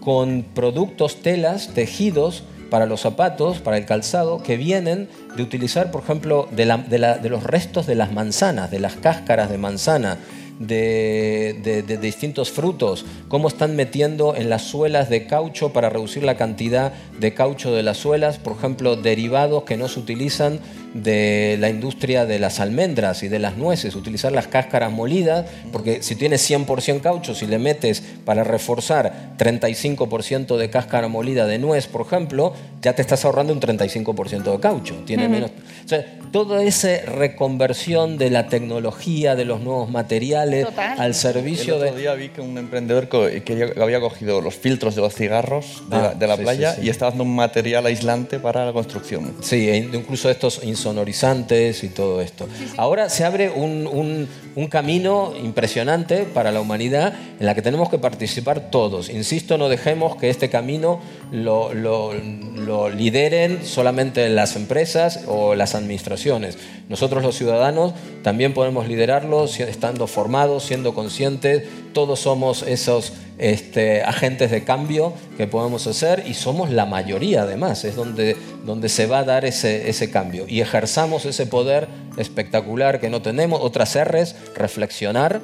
Speaker 6: con productos, telas, tejidos para los zapatos, para el calzado, que vienen de utilizar, por ejemplo, de la- de los restos de las manzanas, de las cáscaras de manzana, de, de- distintos frutos, cómo están metiendo en las suelas de caucho para reducir la cantidad de caucho de las suelas, por ejemplo, derivados que no se utilizan de la industria de las almendras y de las nueces, utilizar las cáscaras molidas, porque si tienes 100% caucho, si le metes para reforzar 35% de cáscara molida de nuez, por ejemplo, ya te estás ahorrando un 35% de caucho. Tiene
Speaker 3: Ujú.
Speaker 6: menos, o sea, toda esa reconversión de la tecnología, de los nuevos materiales al servicio
Speaker 3: El otro
Speaker 6: de...
Speaker 3: día vi que un emprendedor que había cogido los filtros de los cigarros de
Speaker 6: Ah,
Speaker 3: la, de la
Speaker 6: sí,
Speaker 3: playa
Speaker 6: sí, sí.
Speaker 3: y estaba haciendo un material aislante para la construcción.
Speaker 6: Sí, e incluso estos insumos sonorizantes y todo esto. Ahora se abre un, un- un camino impresionante para la humanidad en la que tenemos que participar todos. Insisto, no dejemos que este camino lo, lideren solamente las empresas o las administraciones. Nosotros los ciudadanos también podemos liderarlo estando formados, siendo conscientes. Todos somos esos este, agentes de cambio que podemos hacer y somos la mayoría además. Es donde, donde se va a dar ese, ese cambio. Y ejerzamos ese poder espectacular que no tenemos. Otras R's, reflexionar,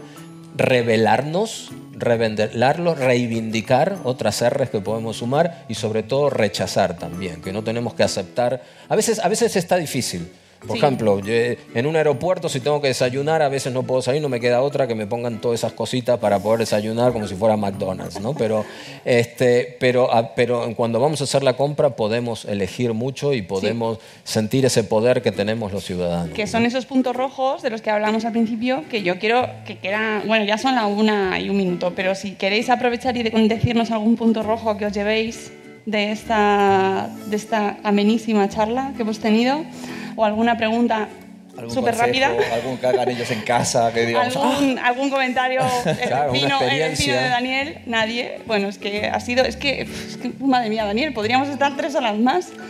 Speaker 6: revelarnos, revelarlo, reivindicar otras R's que podemos sumar y sobre todo rechazar también, que no tenemos que aceptar. A veces, a veces está difícil. Por
Speaker 4: Sí.
Speaker 6: ejemplo, yo, eh, en un aeropuerto si tengo que desayunar, a veces no puedo salir, no me queda otra que me pongan todas esas cositas para poder desayunar como si fuera McDonald's, ¿no? Pero, este, pero, a- pero cuando vamos a hacer la compra podemos elegir mucho y podemos sentir ese poder que tenemos los ciudadanos.
Speaker 4: que son esos puntos rojos de los que hablamos al principio, que yo quiero que queda, bueno, ya son la una y un minuto, pero si queréis aprovechar y de- decirnos algún punto rojo que os llevéis de esta, de esta amenísima charla que hemos tenido, o alguna pregunta
Speaker 3: ¿Algún
Speaker 4: súper rápida,
Speaker 3: Algún que hagan ellos en casa, que digamos, "Ah,
Speaker 4: algún, algún comentario, el
Speaker 6: Claro, una
Speaker 4: vecino, el vecino
Speaker 6: experiencia.
Speaker 4: de Daniel, nadie, bueno, es que ha sido, es que, es que, madre mía, Daniel, podríamos estar tres horas más.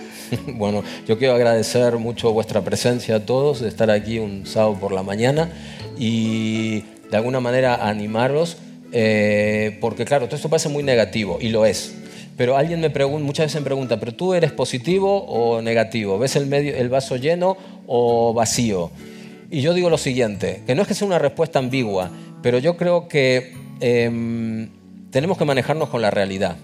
Speaker 6: Bueno, yo quiero agradecer mucho vuestra presencia a todos, de estar aquí un sábado por la mañana y de alguna manera animaros, eh, porque claro, todo esto parece muy negativo y lo es. Pero alguien me pregunta, muchas veces me pregunta, ¿pero tú eres positivo o negativo? ¿Ves el, medio, el vaso lleno o vacío? Y yo digo lo siguiente, que no es que sea una respuesta ambigua, pero yo creo que em, tenemos que manejarnos con la realidad.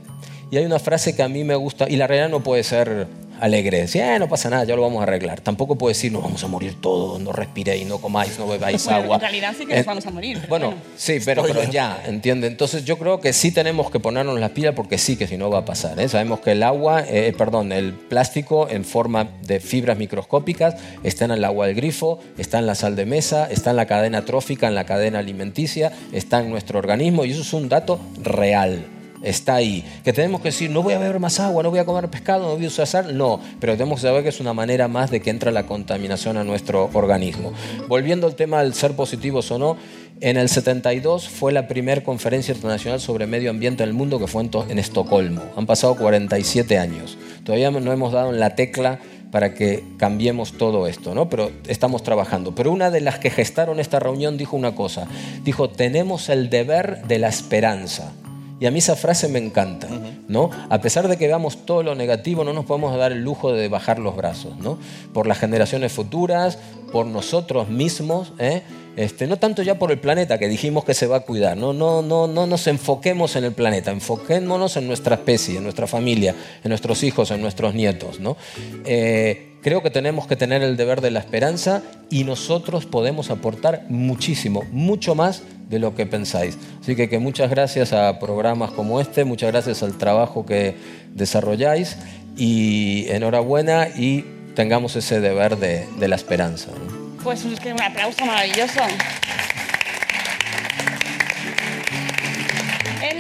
Speaker 6: Y hay una frase que a mí me gusta, y la realidad no puede ser alegre, decir, "Eh, no pasa nada, ya lo vamos a arreglar. Tampoco puede decir, nos vamos a morir todos, no respiréis, no comáis, no bebáis
Speaker 4: Bueno,
Speaker 6: agua.
Speaker 4: en realidad sí que
Speaker 6: Eh,
Speaker 4: nos vamos a morir. pero
Speaker 6: bueno,
Speaker 4: bueno.
Speaker 6: sí, pero, pero ya, ¿entiende? Entonces yo creo que sí tenemos que ponernos las pilas porque sí que si no va a pasar. ¿eh? Sabemos que el agua, eh, perdón, el plástico en forma de fibras microscópicas está en el agua del grifo, está en la sal de mesa, está en la cadena trófica, en la cadena alimenticia, está en nuestro organismo y eso es un dato real. Está ahí. Que tenemos que decir, no voy a beber más agua, no voy a comer pescado, no voy a usar sal. No, pero tenemos que saber que es una manera más de que entra la contaminación a nuestro organismo. Volviendo al tema del ser positivos o no, en el 72 fue la primera conferencia internacional sobre medio ambiente del mundo que fue en, en Estocolmo. Han pasado 47 años. Todavía no hemos dado en la tecla para que cambiemos todo esto, ¿no? Pero estamos trabajando. Pero una de las que gestaron esta reunión dijo una cosa. Dijo, tenemos el deber de la esperanza. Y a mí esa frase me encanta, ¿no? A pesar de que veamos todo lo negativo, no nos podemos dar el lujo de bajar los brazos, ¿no? Por las generaciones futuras, por nosotros mismos, ¿eh? Este, no tanto ya por el planeta que dijimos que se va a cuidar, no, no, no, no nos enfoquemos en el planeta, enfoquémonos en nuestra especie, en nuestra familia, en nuestros hijos, en nuestros nietos, ¿no? Eh, creo que tenemos que tener el deber de la esperanza y nosotros podemos aportar muchísimo, mucho más de lo que pensáis. Así que, muchas gracias a programas como este, muchas gracias al trabajo que desarrolláis y enhorabuena y tengamos ese deber de, la esperanza. ¿no?
Speaker 4: Pues un aplauso maravilloso.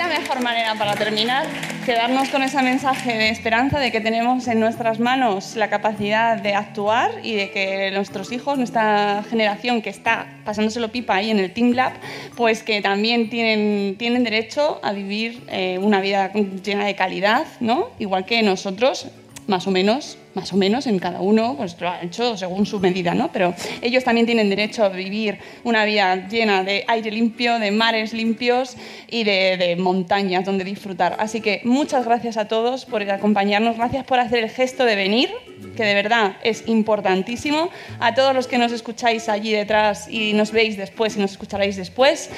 Speaker 4: Mejor manera para terminar, quedarnos con ese mensaje de esperanza de que tenemos en nuestras manos la capacidad de actuar y de que nuestros hijos, nuestra generación que está pasándoselo pipa ahí en el Team Lab, pues que también tienen, tienen derecho a vivir eh, una vida llena de calidad, ¿no? Igual que nosotros, más o menos, más o menos en cada uno, pues lo ha hecho según su medida, ¿no? Pero ellos también tienen derecho a vivir una vida llena de aire limpio, de mares limpios y de, de montañas donde disfrutar. Así que muchas gracias a todos por acompañarnos, gracias por hacer el gesto de venir, que de verdad es importantísimo. A todos los que nos escucháis allí detrás y nos veis después y nos escucharéis después,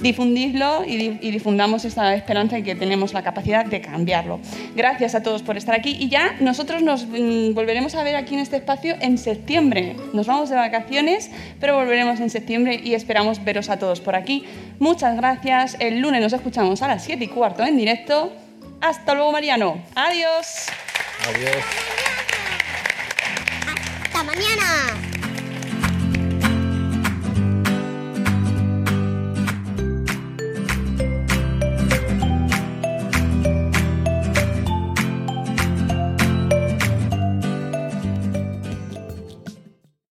Speaker 4: difundidlo y, di- y difundamos esta esperanza y que tenemos la capacidad de cambiarlo. Gracias a todos por estar aquí y ya nosotros nos volveremos a ver aquí en este espacio en septiembre. Nos vamos de vacaciones, pero volveremos en septiembre y esperamos veros a todos por aquí. Muchas gracias. El lunes nos escuchamos a las 7 y cuarto en directo. Hasta luego, Mariano. Adiós.
Speaker 6: Adiós.
Speaker 5: ¡Hasta mañana!